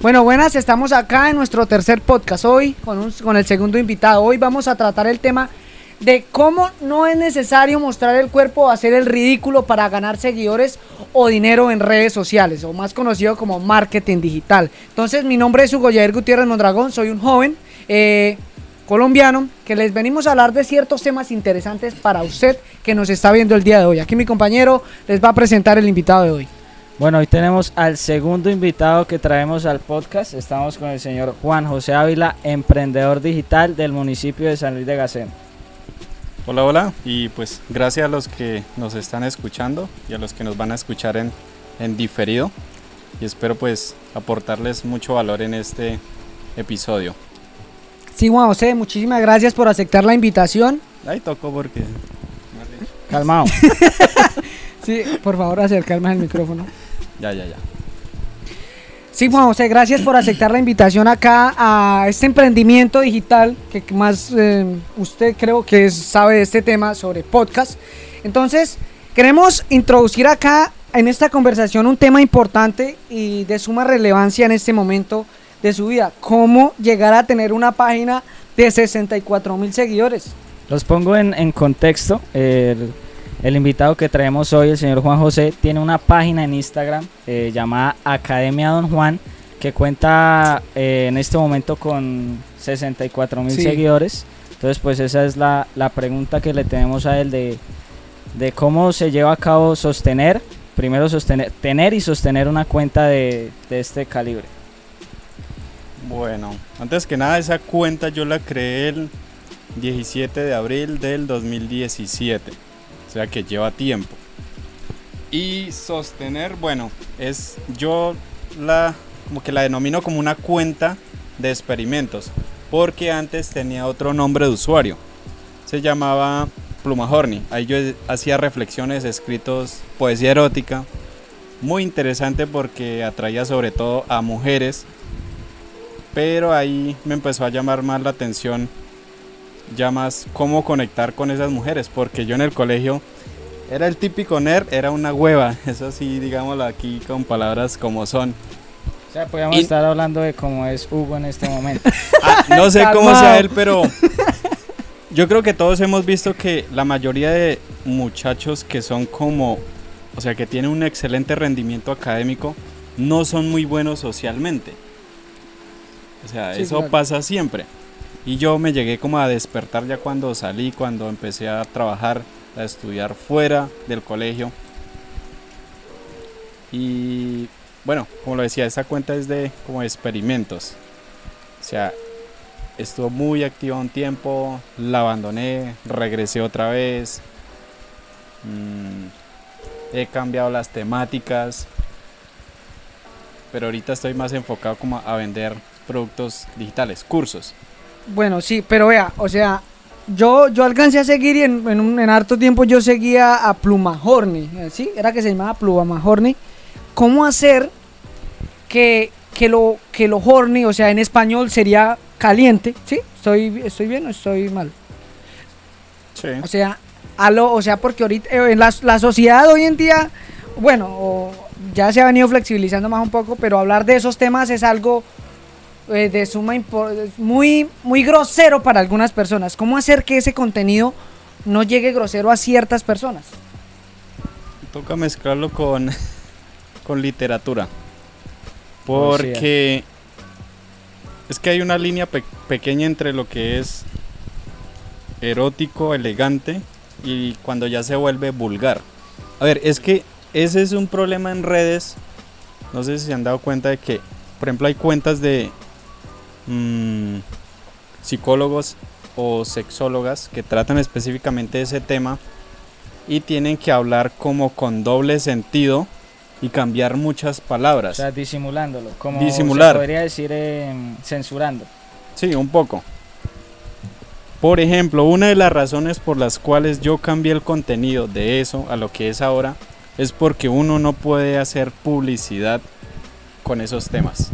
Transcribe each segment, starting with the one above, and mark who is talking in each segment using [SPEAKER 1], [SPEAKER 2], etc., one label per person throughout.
[SPEAKER 1] Bueno, buenas, estamos acá en nuestro tercer podcast hoy con, un- con el segundo invitado. Hoy vamos a tratar el tema de cómo no es necesario mostrar el cuerpo o hacer el ridículo para ganar seguidores o dinero en redes sociales, o más conocido como marketing digital. Entonces, mi nombre es Hugo Yair Gutiérrez Mondragón, soy un joven eh, colombiano que les venimos a hablar de ciertos temas interesantes para usted que nos está viendo el día de hoy. Aquí mi compañero les va a presentar el invitado de hoy.
[SPEAKER 2] Bueno, hoy tenemos al segundo invitado que traemos al podcast. Estamos con el señor Juan José Ávila, emprendedor digital del municipio de San Luis de Gacén.
[SPEAKER 3] Hola, hola, y pues gracias a los que nos están escuchando y a los que nos van a escuchar en, en diferido. Y espero pues aportarles mucho valor en este episodio.
[SPEAKER 1] Sí, Juan José, muchísimas gracias por aceptar la invitación.
[SPEAKER 3] Ahí tocó porque...
[SPEAKER 2] Calmado.
[SPEAKER 1] Sí, por favor, acercarme al micrófono.
[SPEAKER 3] Ya, ya, ya.
[SPEAKER 1] Sí, Juan José, gracias por aceptar la invitación acá a este emprendimiento digital que más eh, usted creo que sabe de este tema sobre podcast. Entonces, queremos introducir acá en esta conversación un tema importante y de suma relevancia en este momento de su vida. ¿Cómo llegar a tener una página de 64 mil seguidores?
[SPEAKER 2] Los pongo en, en contexto. El, el invitado que traemos hoy, el señor Juan José, tiene una página en Instagram eh, llamada Academia Don Juan que cuenta eh, en este momento con 64 mil
[SPEAKER 1] Sí.
[SPEAKER 2] seguidores. Entonces, pues esa es la, la pregunta que le tenemos a él de, de cómo se lleva a cabo sostener, primero sostener, tener y sostener una cuenta de, de este calibre.
[SPEAKER 3] Bueno, antes que nada esa cuenta yo la creé el 17 de abril del 2017. Sea que lleva tiempo. Y sostener, bueno, es yo la como que la denomino como una cuenta de experimentos, porque antes tenía otro nombre de usuario. Se llamaba Pluma Horny. Ahí yo hacía reflexiones, escritos, poesía erótica. Muy interesante porque atraía sobre todo a mujeres pero ahí me empezó a llamar más la atención ya más cómo conectar con esas mujeres, porque yo en el colegio era el típico nerd, era una hueva, eso sí, digámoslo aquí con palabras como son.
[SPEAKER 2] O sea, podríamos
[SPEAKER 3] Y-
[SPEAKER 2] estar hablando de cómo es Hugo en este momento.
[SPEAKER 3] Ah, no sé cómo sea él, pero yo creo que todos hemos visto que la mayoría de muchachos que son como, o sea, que tienen un excelente rendimiento académico, no son muy buenos socialmente. O sea,
[SPEAKER 1] Sí,
[SPEAKER 3] eso
[SPEAKER 1] claro.
[SPEAKER 3] pasa siempre. Y yo me llegué como a despertar ya cuando salí, cuando empecé a trabajar, a estudiar fuera del colegio. Y bueno, como lo decía, esta cuenta es de como experimentos. O sea, estuvo muy activa un tiempo, la abandoné, regresé otra vez. mm, he cambiado las temáticas. Pero ahorita estoy más enfocado como a vender productos digitales, cursos.
[SPEAKER 1] Bueno, sí, pero vea, o sea, yo, yo alcancé a seguir y en, en, un, en harto tiempo yo seguía a Pluma Horny, eh, ¿sí? Era que se llamaba Pluma Horny. ¿Cómo hacer que, que, lo, que lo horny, o sea, en español sería caliente, ¿sí? ¿Estoy, estoy bien o estoy mal?
[SPEAKER 3] Sí.
[SPEAKER 1] O sea, a lo, o sea, porque ahorita eh, en la, la sociedad hoy en día, bueno, o ya se ha venido flexibilizando más un poco, pero hablar de esos temas es algo eh, de suma muy muy grosero para algunas personas. ¿Cómo hacer que ese contenido no llegue grosero a ciertas personas?
[SPEAKER 3] Toca mezclarlo con, con literatura. Porque es que hay una línea pe- pequeña entre lo que es erótico, elegante y cuando ya se vuelve vulgar. A ver, es que ese es un problema en redes. No sé si se han dado cuenta de que, por ejemplo, hay cuentas de mm, psicólogos o sexólogas que tratan específicamente ese tema y tienen que hablar como con doble sentido y cambiar muchas
[SPEAKER 2] O
[SPEAKER 3] palabras.
[SPEAKER 2] sea, disimulándolo. Como
[SPEAKER 3] Disimular.
[SPEAKER 2] se podría decir em, censurando.
[SPEAKER 3] Sí, un poco. Por ejemplo, una de las razones por las cuales yo cambié el contenido de eso a lo que es ahora es porque uno no puede hacer publicidad con esos temas.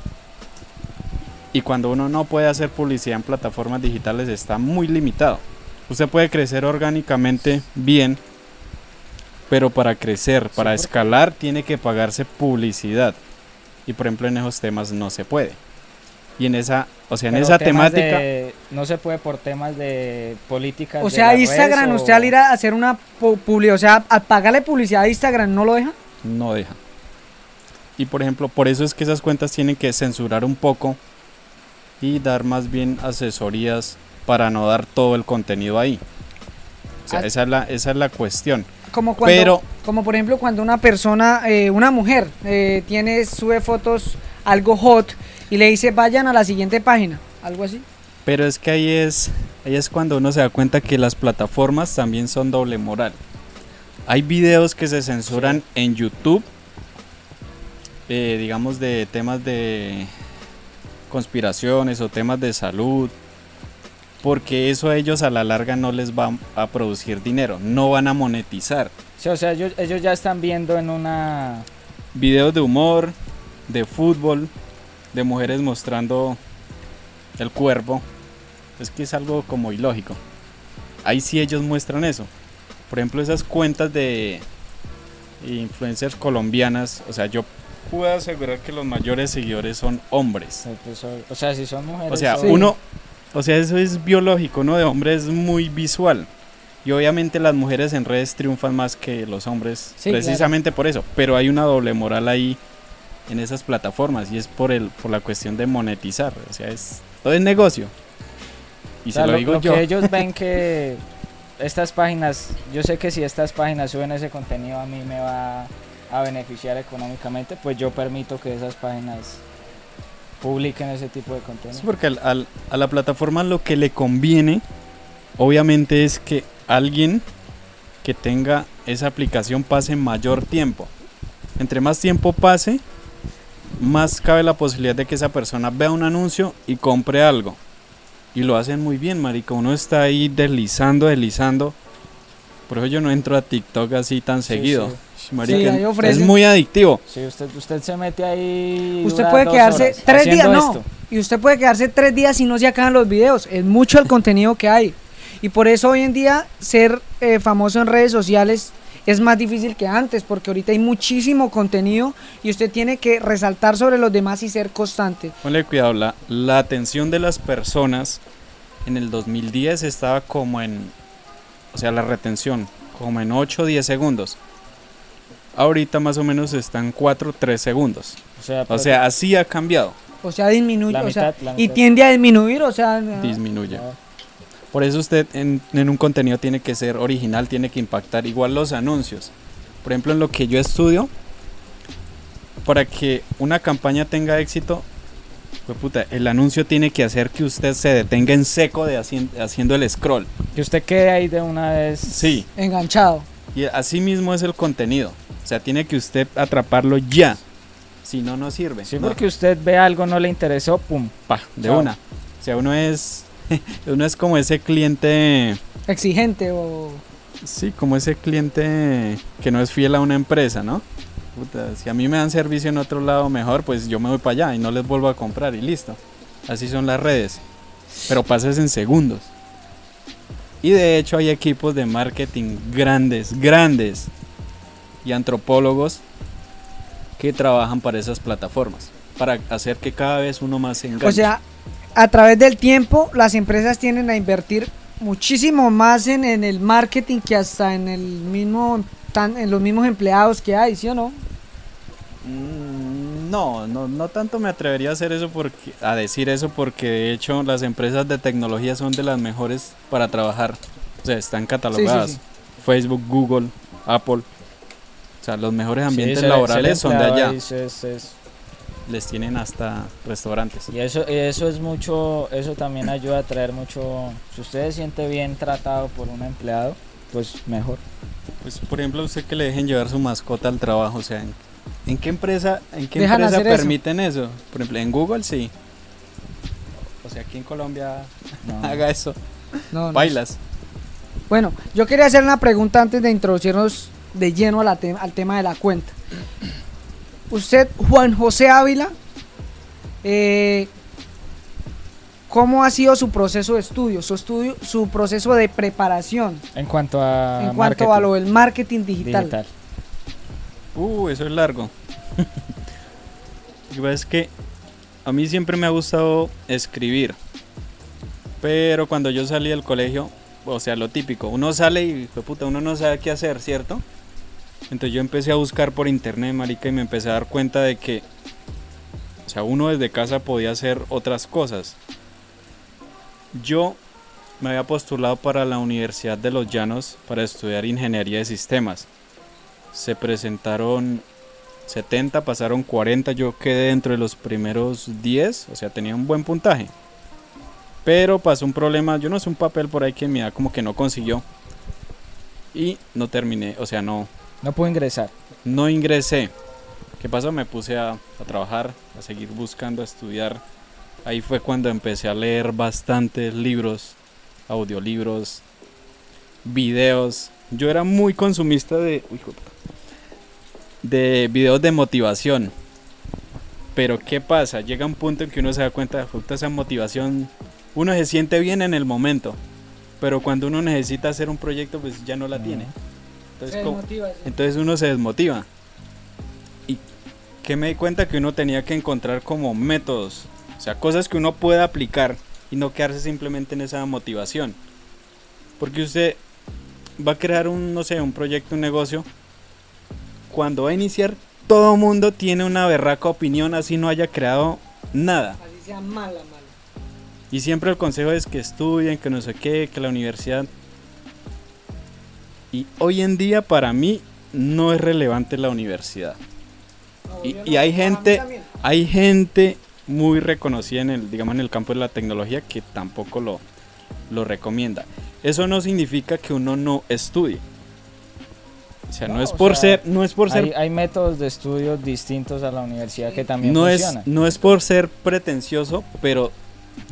[SPEAKER 3] Y cuando uno no puede hacer publicidad en plataformas digitales está muy limitado. Usted puede crecer orgánicamente bien, pero para crecer, para escalar, tiene que pagarse publicidad. Y por ejemplo en esos temas no se puede. Y en esa, o sea, en
[SPEAKER 2] Pero
[SPEAKER 3] esa temática
[SPEAKER 2] de- no se puede por temas de políticas.
[SPEAKER 1] O sea, Instagram,
[SPEAKER 2] o-
[SPEAKER 1] usted al ir a hacer una publicidad, o sea, al pagarle publicidad a Instagram, ¿no lo deja?
[SPEAKER 3] no deja. Y por ejemplo, por eso es que esas cuentas tienen que censurar un poco y dar más bien asesorías para no dar todo el contenido ahí. O sea,
[SPEAKER 1] Ah.
[SPEAKER 3] esa es la, esa es la cuestión.
[SPEAKER 1] Como cuando,
[SPEAKER 3] Pero-
[SPEAKER 1] como por ejemplo cuando una persona, eh, una mujer, eh, tiene, sube fotos algo hot y le dice vayan a la siguiente página, algo así.
[SPEAKER 3] Pero es que ahí es, ahí es cuando uno se da cuenta que las plataformas también son doble moral. Hay videos que se censuran en YouTube, eh, digamos de temas de conspiraciones o temas de salud, porque eso a ellos a la larga no les va a producir dinero, no van a monetizar.
[SPEAKER 2] Sí, o sea, ellos, ellos ya están viendo en una...
[SPEAKER 3] Videos de humor, de fútbol, de mujeres mostrando el cuerpo, es que es algo como ilógico. Ahí sí ellos muestran eso. Por ejemplo, esas cuentas de influencers colombianas, o sea, yo puedo asegurar que los mayores seguidores son hombres.
[SPEAKER 2] pues, o- sea, si son mujeres...
[SPEAKER 3] O sea,
[SPEAKER 1] Sí.
[SPEAKER 3] uno, o sea, eso es biológico, ¿no? De hombre es muy visual. Y obviamente las mujeres en redes triunfan más que los hombres,
[SPEAKER 1] Sí,
[SPEAKER 3] precisamente por eso. Pero hay una doble moral ahí en esas plataformas y es por el, por la cuestión de monetizar. O sea, es todo es negocio. Y
[SPEAKER 2] O sea,
[SPEAKER 3] se lo,
[SPEAKER 2] lo,
[SPEAKER 3] digo
[SPEAKER 2] lo
[SPEAKER 3] yo.
[SPEAKER 2] que ellos ven que estas páginas, yo sé que si estas páginas suben ese contenido a mí me va a beneficiar económicamente, pues yo permito que esas páginas publiquen ese tipo de
[SPEAKER 3] Sí,
[SPEAKER 2] contenido.
[SPEAKER 3] porque al- al- a la plataforma lo que le conviene, obviamente, es que alguien que tenga esa aplicación pase mayor tiempo. Entre más tiempo pase, más cabe la posibilidad de que esa persona vea un anuncio y compre algo. Y lo hacen muy bien, marica. Uno está ahí deslizando, deslizando. Por eso yo no entro a TikTok así tan seguido.
[SPEAKER 2] sí.
[SPEAKER 3] Marica,
[SPEAKER 1] Sí,
[SPEAKER 3] es muy adictivo.
[SPEAKER 2] Si usted, usted se mete ahí...
[SPEAKER 1] Usted puede quedarse tres días, no.
[SPEAKER 2] esto.
[SPEAKER 1] Y usted puede quedarse tres días si no se acaban los videos. Es mucho el contenido que hay. Y por eso hoy en día ser eh, famoso en redes sociales es más difícil que antes, porque ahorita hay muchísimo contenido y usted tiene que resaltar sobre los demás y ser constante.
[SPEAKER 3] Ponle cuidado, la, la atención de las personas en el 2010 estaba como en, o sea, la retención, como en 8 o 10 segundos. Ahorita más o menos está en 4 3 segundos.
[SPEAKER 2] O sea,
[SPEAKER 3] O sea, así ha cambiado,
[SPEAKER 1] O sea, disminuye, o sea, y tiende a disminuir, o sea,
[SPEAKER 3] disminuye.
[SPEAKER 2] Ah.
[SPEAKER 3] Por eso usted en, en un contenido tiene que ser original, tiene que impactar. Igual los anuncios. Por ejemplo, en lo que yo estudio, para que una campaña tenga éxito, pues puta, el anuncio tiene que hacer que usted se detenga en seco de hacien- haciendo el scroll.
[SPEAKER 2] que usted quede ahí de una vez...
[SPEAKER 3] Sí,
[SPEAKER 1] enganchado.
[SPEAKER 3] y así mismo es el contenido. O sea, tiene que usted atraparlo ya. Si no, no sirve.
[SPEAKER 2] Sí,
[SPEAKER 3] No,
[SPEAKER 2] porque usted ve algo, no le interesó, pum.
[SPEAKER 3] pa, de
[SPEAKER 2] Chao.
[SPEAKER 3] una. O sea, uno es, uno es como ese cliente,
[SPEAKER 1] Exigente o...
[SPEAKER 3] sí, como ese cliente que no es fiel a una empresa, ¿no? Puta, si a mí me dan servicio en otro lado mejor, pues yo me voy para allá y no les vuelvo a comprar y listo. Así son las redes. Pero pasas en segundos. Y de hecho hay equipos de marketing grandes, grandes y antropólogos que trabajan para esas plataformas. Para hacer que cada vez uno más se enganche.
[SPEAKER 1] O sea, a través del tiempo las empresas tienden a invertir muchísimo más en, en el marketing que hasta en el mismo tan, en los mismos empleados que hay, ¿sí o no?
[SPEAKER 3] Mm, No, no, no tanto me atrevería a hacer eso porque, a decir eso porque de hecho las empresas de tecnología son de las mejores para trabajar. O sea, están catalogadas.
[SPEAKER 1] sí.
[SPEAKER 3] Facebook, Google, Apple. O sea, los mejores ambientes
[SPEAKER 2] Sí,
[SPEAKER 3] laborales son de allá.
[SPEAKER 2] es- es-
[SPEAKER 3] Les tienen hasta restaurantes.
[SPEAKER 2] Y eso, eso es mucho, eso también ayuda a traer mucho. Si usted se siente bien tratado por un empleado, pues mejor.
[SPEAKER 3] Pues por ejemplo, usted que le dejen llevar su mascota al trabajo, o sea, ¿en, en qué empresa, en qué
[SPEAKER 1] Dejan
[SPEAKER 3] empresa
[SPEAKER 1] eso.
[SPEAKER 3] permiten eso? Por ejemplo, en Google sí. O sea, aquí en Colombia
[SPEAKER 2] No.
[SPEAKER 3] haga eso.
[SPEAKER 1] No, no
[SPEAKER 3] Bailas.
[SPEAKER 1] Bueno, yo quería hacer una pregunta antes de introducirnos de lleno a la te- al tema de la cuenta. Usted, Juan José Ávila, eh, ¿cómo ha sido su proceso de estudio, su estudio, su proceso de preparación
[SPEAKER 2] En cuanto a.
[SPEAKER 1] en cuanto a lo del marketing digital?
[SPEAKER 2] digital.
[SPEAKER 3] Uh, eso es largo. Lo que pasa es que a mí siempre me ha gustado escribir. Pero cuando yo salí del colegio, o sea, lo típico, uno sale y, puta, uno no sabe qué hacer, ¿cierto? Entonces yo empecé a buscar por internet, marica, y me empecé a dar cuenta de que, o sea, uno desde casa podía hacer otras cosas. Yo me había postulado para la Universidad de los Llanos para estudiar ingeniería de sistemas. Se presentaron 70, pasaron 40, yo quedé dentro de los primeros 10, o sea, tenía un buen puntaje. Pero pasó un problema, yo no sé un papel por ahí que me da como que no consiguió. Y no terminé, o sea, no,
[SPEAKER 2] No puedo ingresar.
[SPEAKER 3] no ingresé. ¿Qué pasó? Me puse a, a trabajar, a seguir buscando, a estudiar. Ahí fue cuando empecé a leer bastantes libros, audiolibros, videos. Yo era muy consumista de, uy, de videos de motivación. Pero ¿qué pasa? Llega un punto en que uno se da cuenta de esa motivación. Uno se siente bien en el momento. Pero cuando uno necesita hacer un proyecto, pues ya no la tiene. Entonces,
[SPEAKER 1] Se
[SPEAKER 3] ¿cómo-
[SPEAKER 1] desmotiva, sí.
[SPEAKER 3] entonces uno se desmotiva. Y que me di cuenta que uno tenía que encontrar como métodos, o sea, cosas que uno pueda aplicar y no quedarse simplemente en esa motivación. Porque usted va a crear un, no sé, un proyecto, un negocio. Cuando va a iniciar, todo mundo tiene una berraca opinión, así no haya creado nada.
[SPEAKER 1] Así sea mala, mala.
[SPEAKER 3] Y siempre el consejo es que estudien, que no sé qué, que la universidad. Y hoy en día para mí no es relevante la universidad.
[SPEAKER 1] No,
[SPEAKER 3] Y- hay gente-. Hay gente muy reconocida en el, digamos, en el campo de la tecnología que tampoco lo, lo recomienda. Eso no significa que uno no estudie. O sea, no,
[SPEAKER 2] No,
[SPEAKER 3] es
[SPEAKER 2] o
[SPEAKER 3] por
[SPEAKER 2] sea,
[SPEAKER 3] ser, no es por ser
[SPEAKER 2] Hay, hay métodos de estudio distintos a la universidad que también
[SPEAKER 3] no es,
[SPEAKER 2] funcionan.
[SPEAKER 3] no es por ser pretencioso, pero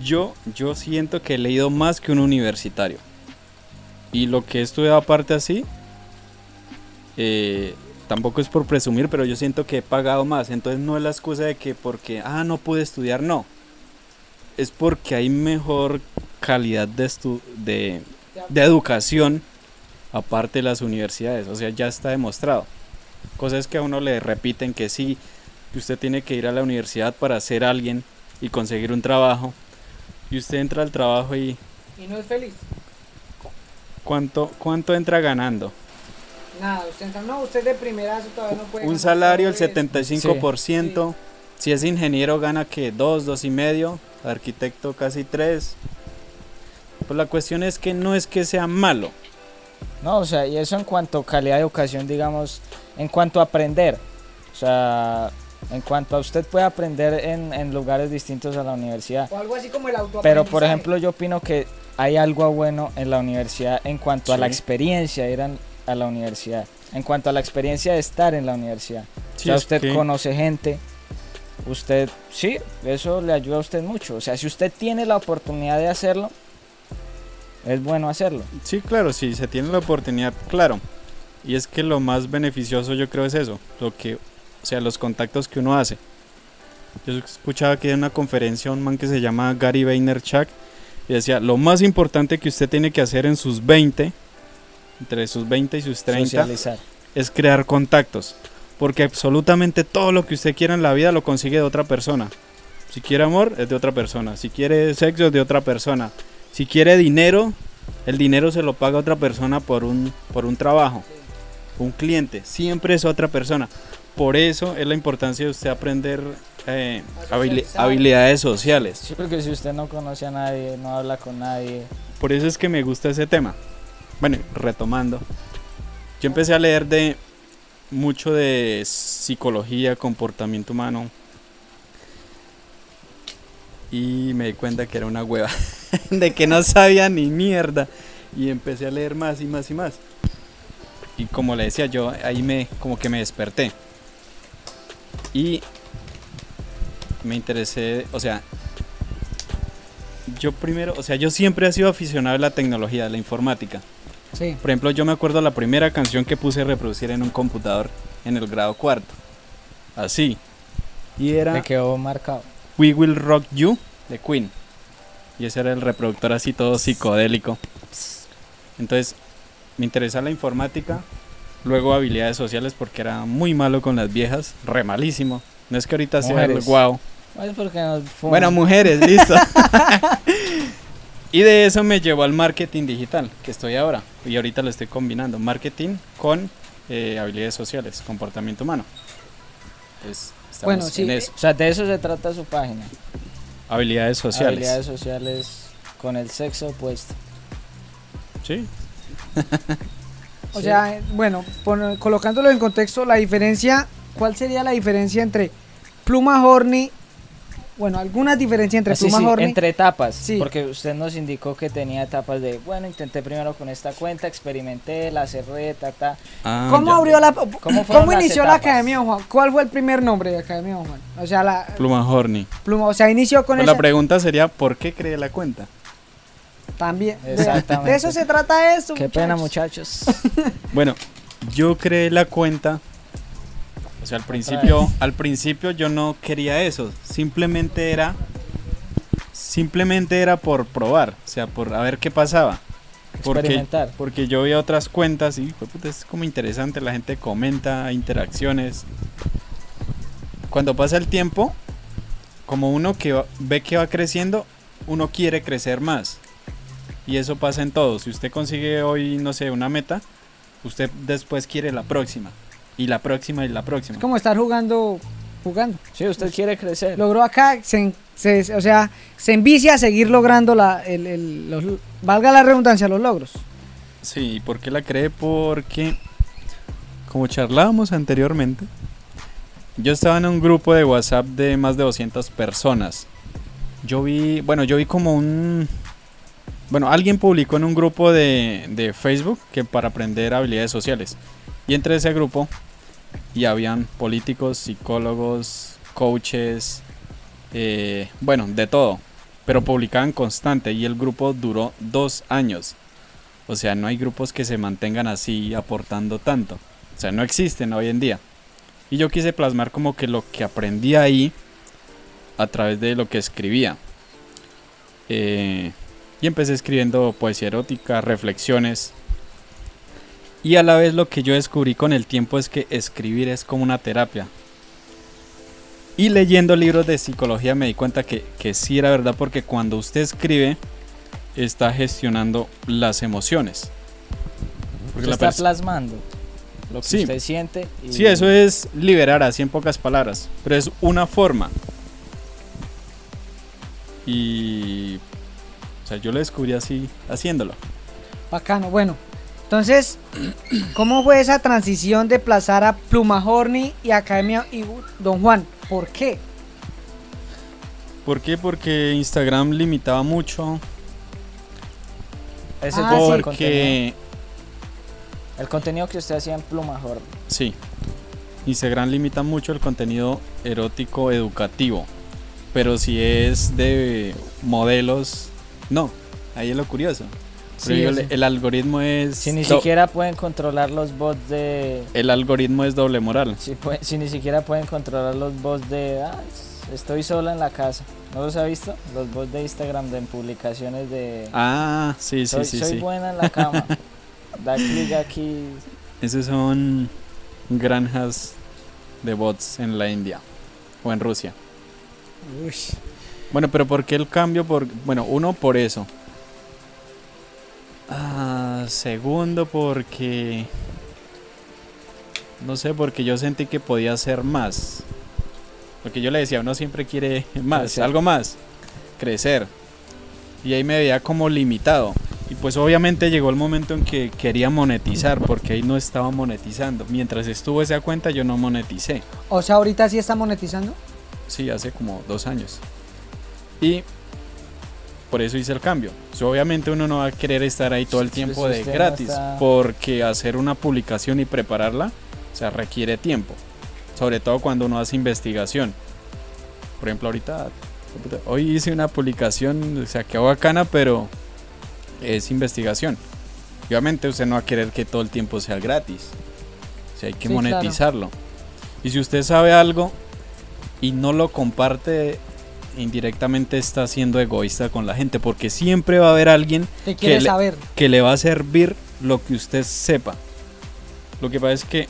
[SPEAKER 3] yo, yo siento que he leído más que un universitario. Y lo que he estudiado aparte así, eh, tampoco es por presumir, pero yo siento que he pagado más. Entonces no es la excusa de que porque, ah, no pude estudiar, no. Es porque hay mejor calidad de, estu de, de educación aparte de las universidades. O sea, ya está demostrado. Cosas que a uno le repiten que sí, que usted tiene que ir a la universidad para ser alguien y conseguir un trabajo. Y usted entra al trabajo y
[SPEAKER 1] Y no es feliz.
[SPEAKER 3] ¿Cuánto, cuánto entra ganando?
[SPEAKER 1] Nada, usted entra, no, usted de primerazo todavía no puede.
[SPEAKER 3] Un
[SPEAKER 1] ganar
[SPEAKER 3] salario el
[SPEAKER 1] todo eso.
[SPEAKER 3] 75%. Si es ingeniero gana que 2, 2 y medio. Arquitecto casi 3. Pues la cuestión es que no es que sea malo.
[SPEAKER 2] No, o sea, y eso en cuanto a calidad de educación, digamos, en cuanto a aprender. O sea, en cuanto a usted puede aprender en, en lugares distintos a la universidad.
[SPEAKER 1] O algo así como el
[SPEAKER 2] Pero, por ejemplo, yo opino que hay algo bueno en la universidad en cuanto a la experiencia de ir a, la universidad. En cuanto a la experiencia de estar en la universidad.
[SPEAKER 3] Sí,
[SPEAKER 2] o sea,
[SPEAKER 3] es
[SPEAKER 2] usted
[SPEAKER 3] que-
[SPEAKER 2] conoce gente. Usted, sí, eso le ayuda a usted mucho. O sea, si usted tiene la oportunidad de hacerlo, es bueno hacerlo.
[SPEAKER 3] Sí, claro, si se tiene la oportunidad, claro. Y es que lo más beneficioso yo creo es eso, lo que, o sea, los contactos que uno hace. Yo escuchaba que en una conferencia un man que se llama Gary Vaynerchuk y decía, lo más importante que usted tiene que hacer en sus 20, entre sus 20 y sus 30,
[SPEAKER 2] Socializar.
[SPEAKER 3] es crear contactos. Porque absolutamente todo lo que usted quiera en la vida lo consigue de otra persona. Si quiere amor, es de otra persona. Si quiere sexo, es de otra persona. Si quiere dinero, el dinero se lo paga otra persona por un, por un trabajo. Un cliente. Siempre es otra persona. Por eso es la importancia de usted aprender eh, habilidades sociales.
[SPEAKER 2] Sí, porque si usted no conoce a nadie, no habla con nadie.
[SPEAKER 3] Por eso es que me gusta ese tema. Bueno, retomando. Yo empecé a leer de mucho de psicología, comportamiento humano. Y me di cuenta que era una hueva. de que no sabía ni mierda. Y empecé a leer más y más y más. Y como le decía yo, ahí me como que me desperté. Y me interesé, o sea, yo primero, o sea, yo siempre he sido aficionado a la tecnología, a la informática.
[SPEAKER 1] Sí.
[SPEAKER 3] Por ejemplo, yo me acuerdo la primera canción que puse a reproducir en un computador en el grado cuarto. Así. Y era
[SPEAKER 2] Le quedó marcado.
[SPEAKER 3] We Will Rock You de Queen. Y ese era el reproductor así todo psicodélico. Entonces, me interesa la informática. Luego habilidades sociales porque era muy malo con las viejas, re malísimo. No es que ahorita sea el
[SPEAKER 2] Mujeres.
[SPEAKER 3] Bueno, mujeres, listo. y de eso me llevó al marketing digital, que estoy ahora. Y ahorita lo estoy combinando. Marketing con eh, habilidades sociales, comportamiento humano. Estamos
[SPEAKER 1] Bueno, sí,
[SPEAKER 3] en eso.
[SPEAKER 2] O sea, de eso se trata su página.
[SPEAKER 3] Habilidades sociales.
[SPEAKER 2] Habilidades sociales con el sexo opuesto.
[SPEAKER 3] Sí.
[SPEAKER 1] O
[SPEAKER 2] Sí.
[SPEAKER 1] sea, bueno, colocándolo en contexto, la diferencia, ¿cuál sería la diferencia entre Pluma Horny? Bueno, algunas diferencias entre
[SPEAKER 2] Ah, sí,
[SPEAKER 1] Pluma
[SPEAKER 2] sí,
[SPEAKER 1] Horny.
[SPEAKER 2] entre etapas.
[SPEAKER 1] Sí.
[SPEAKER 2] Porque usted nos indicó que tenía etapas de, bueno, intenté primero con esta cuenta, experimenté, la cerré, ta, ta.
[SPEAKER 3] Ah,
[SPEAKER 1] ¿Cómo
[SPEAKER 3] ya.
[SPEAKER 1] abrió la
[SPEAKER 2] ¿Cómo
[SPEAKER 1] ¿Cómo, inició la? Academia Don Juan? ¿Cuál fue el primer nombre de Academia Don Juan? O sea, la
[SPEAKER 3] Pluma Horny.
[SPEAKER 1] Pluma, o sea, inició con
[SPEAKER 3] Pues
[SPEAKER 1] esa
[SPEAKER 3] la pregunta sería, ¿por qué creé la cuenta?
[SPEAKER 1] también.
[SPEAKER 2] Exactamente.
[SPEAKER 1] De eso se trata esto.
[SPEAKER 2] Qué pena,
[SPEAKER 1] muchachos.
[SPEAKER 3] Bueno, yo creé la cuenta. O sea, al principio, al principio yo no quería eso. Simplemente era, simplemente era por probar, o sea, por a ver qué pasaba. Porque,
[SPEAKER 2] Experimentar.
[SPEAKER 3] porque yo veía otras cuentas y puta, es como interesante, la gente comenta, interacciones. Cuando pasa el tiempo, como uno que va- ve que va creciendo, uno quiere crecer más. Y eso pasa en todo. Si usted consigue hoy, no sé, una meta, usted después quiere la próxima. Y la próxima y la próxima.
[SPEAKER 1] Es como estar jugando, jugando.
[SPEAKER 2] Sí, usted quiere crecer.
[SPEAKER 1] Logró acá, se, o sea, se envicia a seguir logrando la, el, el- los, valga la redundancia, los logros.
[SPEAKER 3] Sí, ¿y por qué la creé? Porque, como charlábamos anteriormente, yo estaba en un grupo de WhatsApp de más de 200 personas. Yo vi, bueno, yo vi como un... Bueno, alguien publicó en un grupo de, de Facebook que para aprender habilidades sociales. Y entre ese grupo y habían políticos, psicólogos, coaches, eh, bueno, de todo. Pero publicaban constante y el grupo duró dos años. O sea, no hay grupos que se mantengan así aportando tanto. O sea, no existen hoy en día. Y yo quise plasmar como que lo que aprendí ahí a través de lo que escribía. Eh, y empecé escribiendo poesía erótica, reflexiones. Y a la vez lo que yo descubrí con el tiempo es que escribir es como una terapia. Y leyendo libros de psicología me di cuenta que, que sí era verdad porque cuando usted escribe está gestionando las emociones. Porque
[SPEAKER 2] Usted
[SPEAKER 3] la
[SPEAKER 2] está plasmando lo que
[SPEAKER 3] Sí.
[SPEAKER 2] usted siente. Y
[SPEAKER 3] Sí, eso es liberar así en pocas palabras, pero es una forma. Y o sea, yo lo descubrí así haciéndolo.
[SPEAKER 1] Bacano, bueno. Entonces, ¿cómo fue esa transición de plazar a Pluma Horny y Academia y Don Juan? ¿Por qué?
[SPEAKER 3] ¿Por qué? Porque Instagram limitaba mucho.
[SPEAKER 2] Ese
[SPEAKER 1] Ah, sí.
[SPEAKER 2] de contenido.
[SPEAKER 3] Porque
[SPEAKER 2] El contenido que usted hacía en Plumajor.
[SPEAKER 3] sí, Instagram limita mucho el contenido erótico educativo. Pero si es de modelos, no. Ahí es lo curioso.
[SPEAKER 1] Sí,
[SPEAKER 3] yo le- el algoritmo es
[SPEAKER 2] Si ni siquiera pueden controlar los bots de.
[SPEAKER 3] el algoritmo es doble moral.
[SPEAKER 2] Si, ni siquiera pueden controlar los bots de. "Ah, estoy sola en la casa. ¿No los ha visto? Los bots de Instagram de publicaciones de.
[SPEAKER 3] Ah, sí, sí,
[SPEAKER 2] soy
[SPEAKER 3] sí,
[SPEAKER 2] soy
[SPEAKER 3] sí.
[SPEAKER 2] buena en la cama. da clic aquí.
[SPEAKER 3] Esos son granjas de bots en la India o en Rusia. Bueno, pero ¿por qué el cambio? Por, bueno, uno por eso. Ah, segundo porque... No sé, porque yo sentí que podía hacer más. Porque yo le decía, uno siempre quiere más,
[SPEAKER 2] Crecer.
[SPEAKER 3] algo más, crecer. Y ahí me veía como limitado. Y pues obviamente llegó el momento en que quería monetizar, porque ahí no estaba monetizando. Mientras estuvo esa cuenta yo no moneticé.
[SPEAKER 1] O sea, ahorita sí está monetizando.
[SPEAKER 3] Sí, hace como dos años. Y por eso hice el cambio. Obviamente uno no va a querer estar ahí todo el tiempo de gratis, porque hacer una publicación y prepararla, o sea, requiere tiempo. Sobre todo cuando uno hace investigación. Por ejemplo, ahorita, hoy hice una publicación, o sea, quedó bacana, pero es investigación. Obviamente usted no va a querer que todo el tiempo sea gratis. O sea, hay que
[SPEAKER 1] Sí, claro.
[SPEAKER 3] monetizarlo. Y si usted sabe algo y no lo comparte, indirectamente está siendo egoísta con la gente, porque siempre va a haber alguien
[SPEAKER 1] ¿Qué quiere
[SPEAKER 3] le-
[SPEAKER 1] saber?
[SPEAKER 3] que le va a servir lo que usted sepa. Lo que pasa es que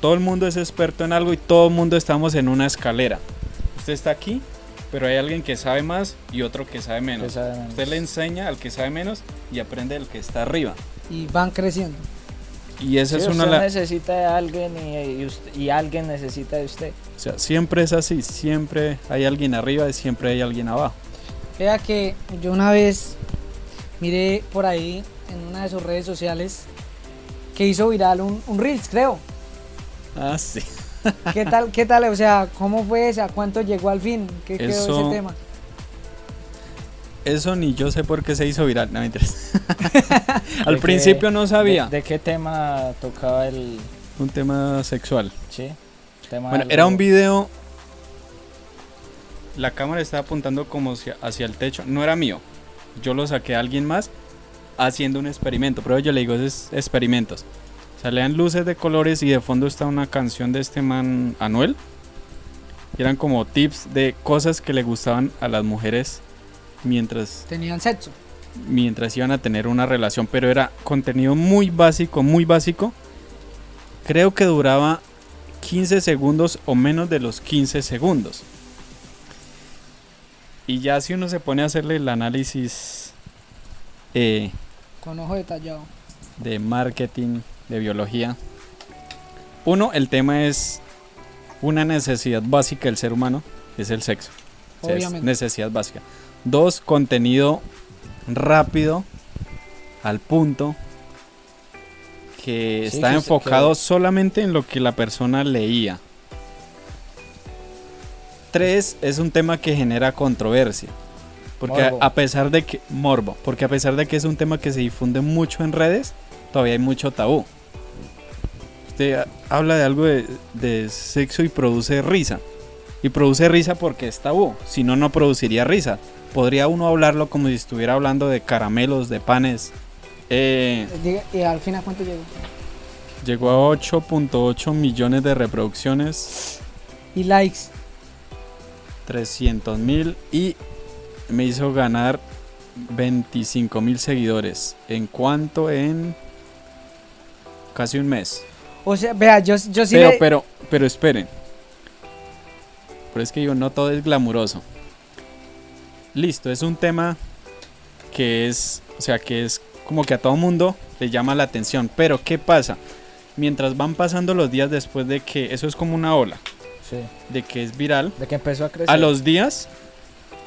[SPEAKER 3] todo el mundo es experto en algo y todo el mundo estamos en una escalera. Usted está aquí, pero hay alguien que sabe más y otro que sabe menos.
[SPEAKER 2] Que sabe menos.
[SPEAKER 3] Usted le enseña al que sabe menos y aprende el que está arriba.
[SPEAKER 1] Y van creciendo.
[SPEAKER 3] Y esa
[SPEAKER 2] Sí,
[SPEAKER 3] es una...
[SPEAKER 2] usted
[SPEAKER 3] la-
[SPEAKER 2] necesita de alguien y, y usted- y alguien necesita de usted.
[SPEAKER 3] O sea, siempre es así, siempre hay alguien arriba y siempre hay alguien abajo.
[SPEAKER 1] Vea que yo una vez miré por ahí en una de sus redes sociales que hizo viral un, un Reels, creo.
[SPEAKER 3] Ah, sí.
[SPEAKER 1] ¿Qué tal, qué tal? O sea, ¿cómo fue ese? ¿A cuánto llegó al fin? ¿Qué quedó
[SPEAKER 3] Eso-
[SPEAKER 1] ese tema?
[SPEAKER 3] Eso ni yo sé por qué se hizo viral. No, mentiras. Al
[SPEAKER 2] ¿De qué-
[SPEAKER 3] principio no sabía.
[SPEAKER 2] ¿De, de qué tema tocaba el...
[SPEAKER 3] Un tema sexual.
[SPEAKER 2] Sí? Tema
[SPEAKER 3] Bueno, era un video. La cámara estaba apuntando como hacia, hacia el techo. No era mío. Yo lo saqué a alguien más haciendo un experimento. Pero yo le digo, es experimentos. Salían luces de colores y de fondo está una canción de este man Anuel. Y eran como tips de cosas que le gustaban a las mujeres mientras
[SPEAKER 1] Tenían sexo.
[SPEAKER 3] mientras iban a tener una relación, pero era contenido muy básico, muy básico. Creo que duraba 15 segundos o menos de los 15 segundos. Y ya si uno se pone a hacerle el análisis eh,
[SPEAKER 1] Con ojo detallado.
[SPEAKER 3] de marketing, de biología, uno, el tema es una necesidad básica del ser humano, es el sexo. Es
[SPEAKER 1] Obviamente.
[SPEAKER 3] necesidad básica. Dos, contenido rápido, al punto, que
[SPEAKER 2] Sí,
[SPEAKER 3] está
[SPEAKER 2] que
[SPEAKER 3] enfocado
[SPEAKER 2] que-
[SPEAKER 3] solamente en lo que la persona leía. Tres, es un tema que genera controversia. Porque a,
[SPEAKER 2] Morbo.
[SPEAKER 3] a pesar de que... Morbo. Porque a pesar de que es un tema que se difunde mucho en redes, todavía hay mucho tabú. Usted ha- habla de algo de, de sexo y produce risa. Y produce risa porque es tabú. Si no, no produciría risa. Podría uno hablarlo como si estuviera hablando de caramelos, de panes. Eh,
[SPEAKER 1] Diga- ¿Y al fin a cuánto llegó?
[SPEAKER 3] llegó a 8.8 millones de reproducciones,
[SPEAKER 1] Y likes.
[SPEAKER 3] 300 mil y me hizo ganar 25 mil seguidores. ¿En cuánto? En casi un mes.
[SPEAKER 1] O sea, vea, yo, yo sí
[SPEAKER 3] pero,
[SPEAKER 1] le-
[SPEAKER 3] pero, pero esperen. Pero es que yo no todo es glamuroso. Listo, es un tema que es, o sea, que es como que a todo mundo le llama la atención. Pero ¿qué pasa? Mientras van pasando los días después de que eso es como una ola,
[SPEAKER 2] Sí.
[SPEAKER 3] de que es viral,
[SPEAKER 2] De que empezó a crecer.
[SPEAKER 3] a los días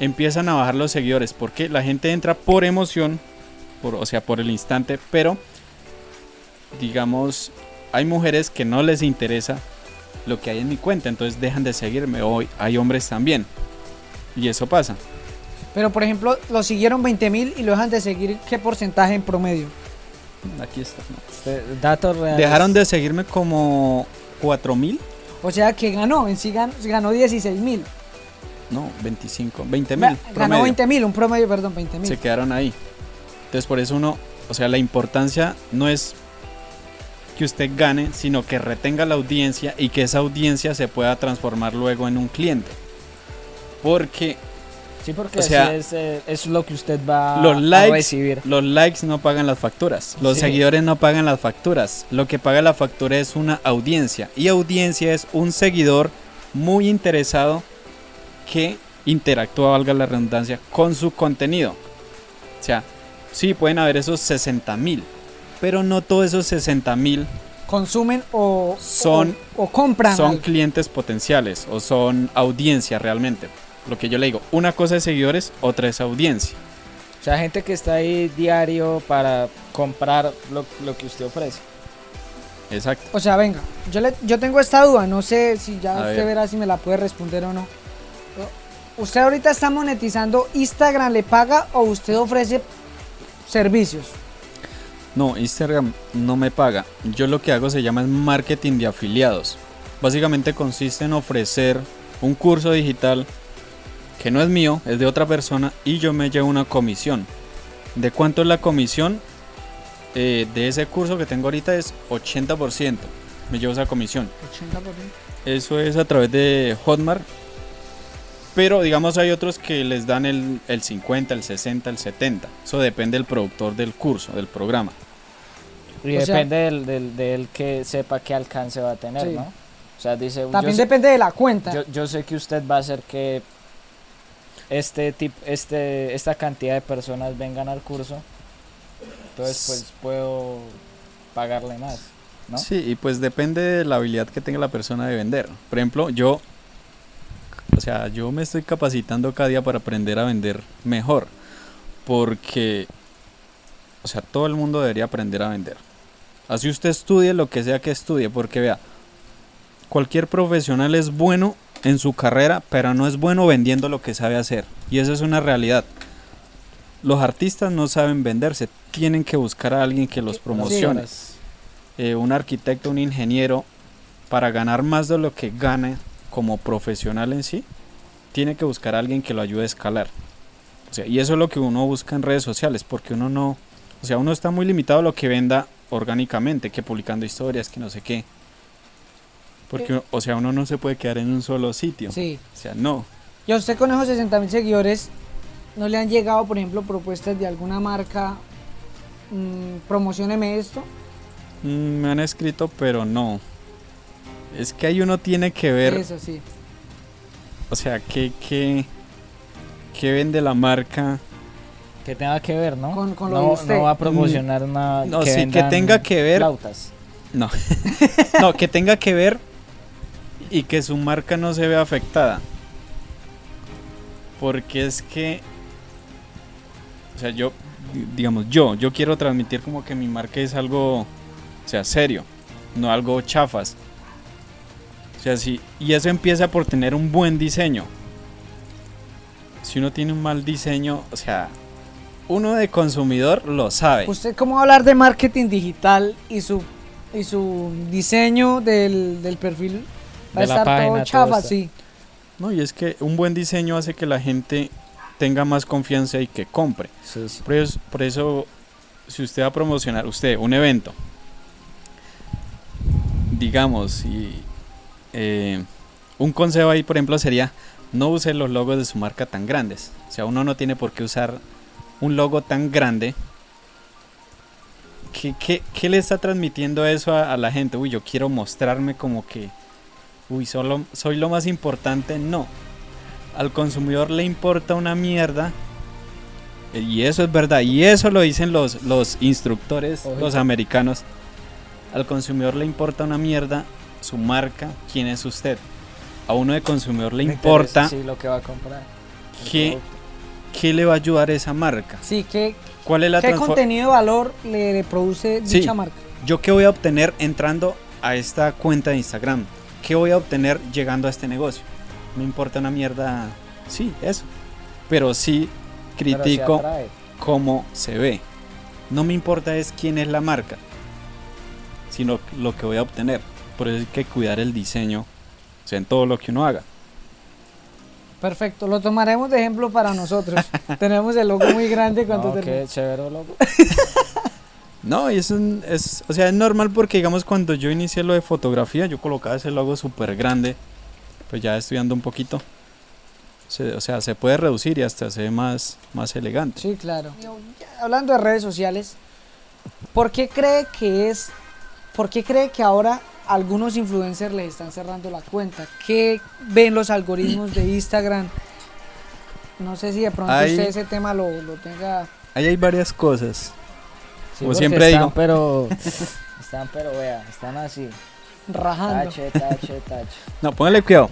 [SPEAKER 3] empiezan a bajar los seguidores porque la gente entra por emoción, por, o sea, por el instante, pero digamos, hay mujeres que no les interesa lo que hay en mi cuenta, entonces dejan de seguirme, o hay hombres también. Y eso pasa.
[SPEAKER 1] Pero por ejemplo, lo siguieron 20 mil y lo dejan de seguir. ¿Qué porcentaje en promedio?
[SPEAKER 3] Aquí está.
[SPEAKER 2] Este, datos reales.
[SPEAKER 3] Dejaron de seguirme como 4000,
[SPEAKER 1] O sea que ganó, en sí gan- ganó 16 mil.
[SPEAKER 3] no, 25, 20 mil.
[SPEAKER 1] Ganó 20 mil, un promedio, perdón, 20
[SPEAKER 3] se
[SPEAKER 1] mil.
[SPEAKER 3] quedaron ahí. Entonces por eso uno, o sea, la importancia no es que usted gane, sino que retenga la audiencia y que esa audiencia se pueda transformar luego en un cliente. Porque
[SPEAKER 2] Sí, porque
[SPEAKER 3] o sea,
[SPEAKER 2] es, eh, es lo que usted va
[SPEAKER 3] los
[SPEAKER 2] a
[SPEAKER 3] likes,
[SPEAKER 2] recibir.
[SPEAKER 3] los likes no pagan las facturas, los
[SPEAKER 2] Sí.
[SPEAKER 3] seguidores no pagan las facturas. Lo que paga la factura es una audiencia y audiencia es un seguidor muy interesado que interactúa, valga la redundancia, con su contenido. O sea, sí pueden haber esos 60 mil, pero no todos esos 60 mil
[SPEAKER 1] Consumen o,
[SPEAKER 3] Son-
[SPEAKER 1] o, o compran.
[SPEAKER 3] son
[SPEAKER 1] algo.
[SPEAKER 3] clientes potenciales o son audiencia realmente. Lo que yo le digo, una cosa es seguidores, otra es audiencia.
[SPEAKER 2] O sea, gente que está ahí diario para comprar lo, lo que usted ofrece.
[SPEAKER 3] Exacto.
[SPEAKER 1] O sea, venga, yo, le, yo tengo esta duda, no sé si ya
[SPEAKER 3] A
[SPEAKER 1] usted
[SPEAKER 3] ver.
[SPEAKER 1] verá si me la puede responder o no. ¿Usted ahorita está monetizando Instagram, le paga o usted ofrece servicios?
[SPEAKER 3] No, Instagram no me paga. Yo lo que hago se llama marketing de afiliados. Básicamente consiste en ofrecer un curso digital que no es mío, es de otra persona y yo me llevo una comisión. ¿De cuánto es la comisión? Eh, de ese curso que tengo ahorita es 80%. Me llevo esa comisión.
[SPEAKER 1] 80%.
[SPEAKER 3] Eso es a través de Hotmart. Pero digamos hay otros que les dan el, el 50, el 60, el 70. Eso depende del productor del curso, del programa.
[SPEAKER 2] Y
[SPEAKER 1] O sea-
[SPEAKER 2] depende del, del, del que sepa qué alcance va a tener,
[SPEAKER 1] Sí.
[SPEAKER 2] ¿no? O sea, dice, yo
[SPEAKER 1] También
[SPEAKER 2] sé-
[SPEAKER 1] depende de la cuenta.
[SPEAKER 2] Yo, yo sé que usted va a hacer que este tip, este, esta cantidad de personas vengan al curso. Entonces, pues puedo pagarle más, ¿no?
[SPEAKER 3] Sí, y pues depende de la habilidad que tenga la persona de vender. Por ejemplo, yo, o sea, yo me estoy capacitando cada día para aprender a vender mejor. Porque, o sea, todo el mundo debería aprender a vender. Así usted estudie lo que sea que estudie, porque vea, cualquier profesional es bueno en su carrera, pero no es bueno vendiendo lo que sabe hacer. Y eso es una realidad. Los artistas no saben venderse, tienen que buscar a alguien que los promocione eh, un arquitecto, un ingeniero, para ganar más de lo que gana como profesional en sí, tiene que buscar a alguien que lo ayude a escalar. O sea, y eso es lo que uno busca en redes sociales, porque uno no, o sea, uno está muy limitado a lo que venda orgánicamente, que publicando historias, que no sé qué. Porque, o sea, uno no se puede quedar en un solo sitio.
[SPEAKER 1] Sí.
[SPEAKER 3] O sea, no.
[SPEAKER 1] Y a usted con esos 60 mil seguidores, ¿no le han llegado, por ejemplo, propuestas de alguna marca? Mm, promocioneme esto.
[SPEAKER 3] Mm, me han escrito, pero no. Es que ahí uno tiene que ver
[SPEAKER 1] Eso sí.
[SPEAKER 3] O sea, ¿qué, qué, qué vende la marca?
[SPEAKER 2] Que tenga que ver, ¿no?
[SPEAKER 1] Con- con lo
[SPEAKER 2] no,
[SPEAKER 1] de usted.
[SPEAKER 2] no va a promocionar una.
[SPEAKER 3] No, sí, que tenga que ver-
[SPEAKER 2] Flautas.
[SPEAKER 3] No. no, que tenga que ver y que su marca no se vea afectada. Porque es que, o sea, yo, di- digamos, yo, yo quiero transmitir como que mi marca es algo, o sea, serio, no algo chafas. O sea, sí, y eso empieza por tener un buen diseño. Si uno tiene un mal diseño, o sea, uno de consumidor lo sabe.
[SPEAKER 1] ¿Usted cómo va a hablar de marketing digital y su, y su diseño del, del perfil? Va a estar
[SPEAKER 2] página,
[SPEAKER 1] todo
[SPEAKER 2] todo
[SPEAKER 1] chafa,
[SPEAKER 2] esto.
[SPEAKER 1] sí.
[SPEAKER 3] No, y es que un buen diseño hace que la gente tenga más confianza y que compre.
[SPEAKER 2] Sí, sí.
[SPEAKER 3] Por eso, por eso, si usted va a promocionar, usted, un evento, digamos, y eh, un consejo ahí, por ejemplo, sería no use los logos de su marca tan grandes. O sea, uno no tiene por qué usar un logo tan grande. ¿Qué, qué- qué le está transmitiendo eso a, a la gente? Uy, yo quiero mostrarme como que, uy, solo, soy lo más importante. No. Al consumidor le importa una mierda. Y eso es verdad. Y eso lo dicen los, los instructores, los americanos. Al consumidor le importa una mierda su marca, quién es usted. A uno de consumidor le
[SPEAKER 2] Me
[SPEAKER 3] importa
[SPEAKER 2] interesa, Sí, lo que va a comprar.
[SPEAKER 3] Qué, qué le va a ayudar esa marca.
[SPEAKER 1] Sí, ¿qué,
[SPEAKER 3] ¿Cuál es la
[SPEAKER 1] qué contenido de valor le, le produce
[SPEAKER 3] Sí.
[SPEAKER 1] dicha marca?
[SPEAKER 3] Yo qué voy a obtener entrando a esta cuenta de Instagram? ¿Qué voy a obtener llegando a este negocio? Me importa una mierda. Sí, eso. Pero sí critico cómo se ve. No me importa es quién es la marca, sino lo que voy a obtener. Por eso hay que cuidar el diseño, o sea, en todo lo que uno haga.
[SPEAKER 1] Perfecto, lo tomaremos de ejemplo para nosotros. Tenemos el logo muy grande cuando
[SPEAKER 2] No,
[SPEAKER 1] termine.
[SPEAKER 2] qué chévere logo.
[SPEAKER 3] No, y es, un- es, o sea, es normal porque digamos cuando yo inicié lo de fotografía, yo colocaba ese logo súper grande, pues ya estudiando un poquito, se- o sea, se puede reducir y hasta se ve más, más elegante.
[SPEAKER 1] Sí, claro. Hablando de redes sociales, ¿por qué cree que es, por qué cree que ahora algunos influencers les están cerrando la cuenta? ¿Qué ven los algoritmos de Instagram? No sé si de pronto
[SPEAKER 3] Hay-
[SPEAKER 1] usted ese tema lo, lo tenga
[SPEAKER 3] Ahí hay varias cosas.
[SPEAKER 2] Sí,
[SPEAKER 3] Como siempre
[SPEAKER 2] están,
[SPEAKER 3] digo.
[SPEAKER 2] Pero, están, pero vea, están así.
[SPEAKER 1] rajando.
[SPEAKER 2] Tache, tache, tache.
[SPEAKER 3] No, póngale cuidado.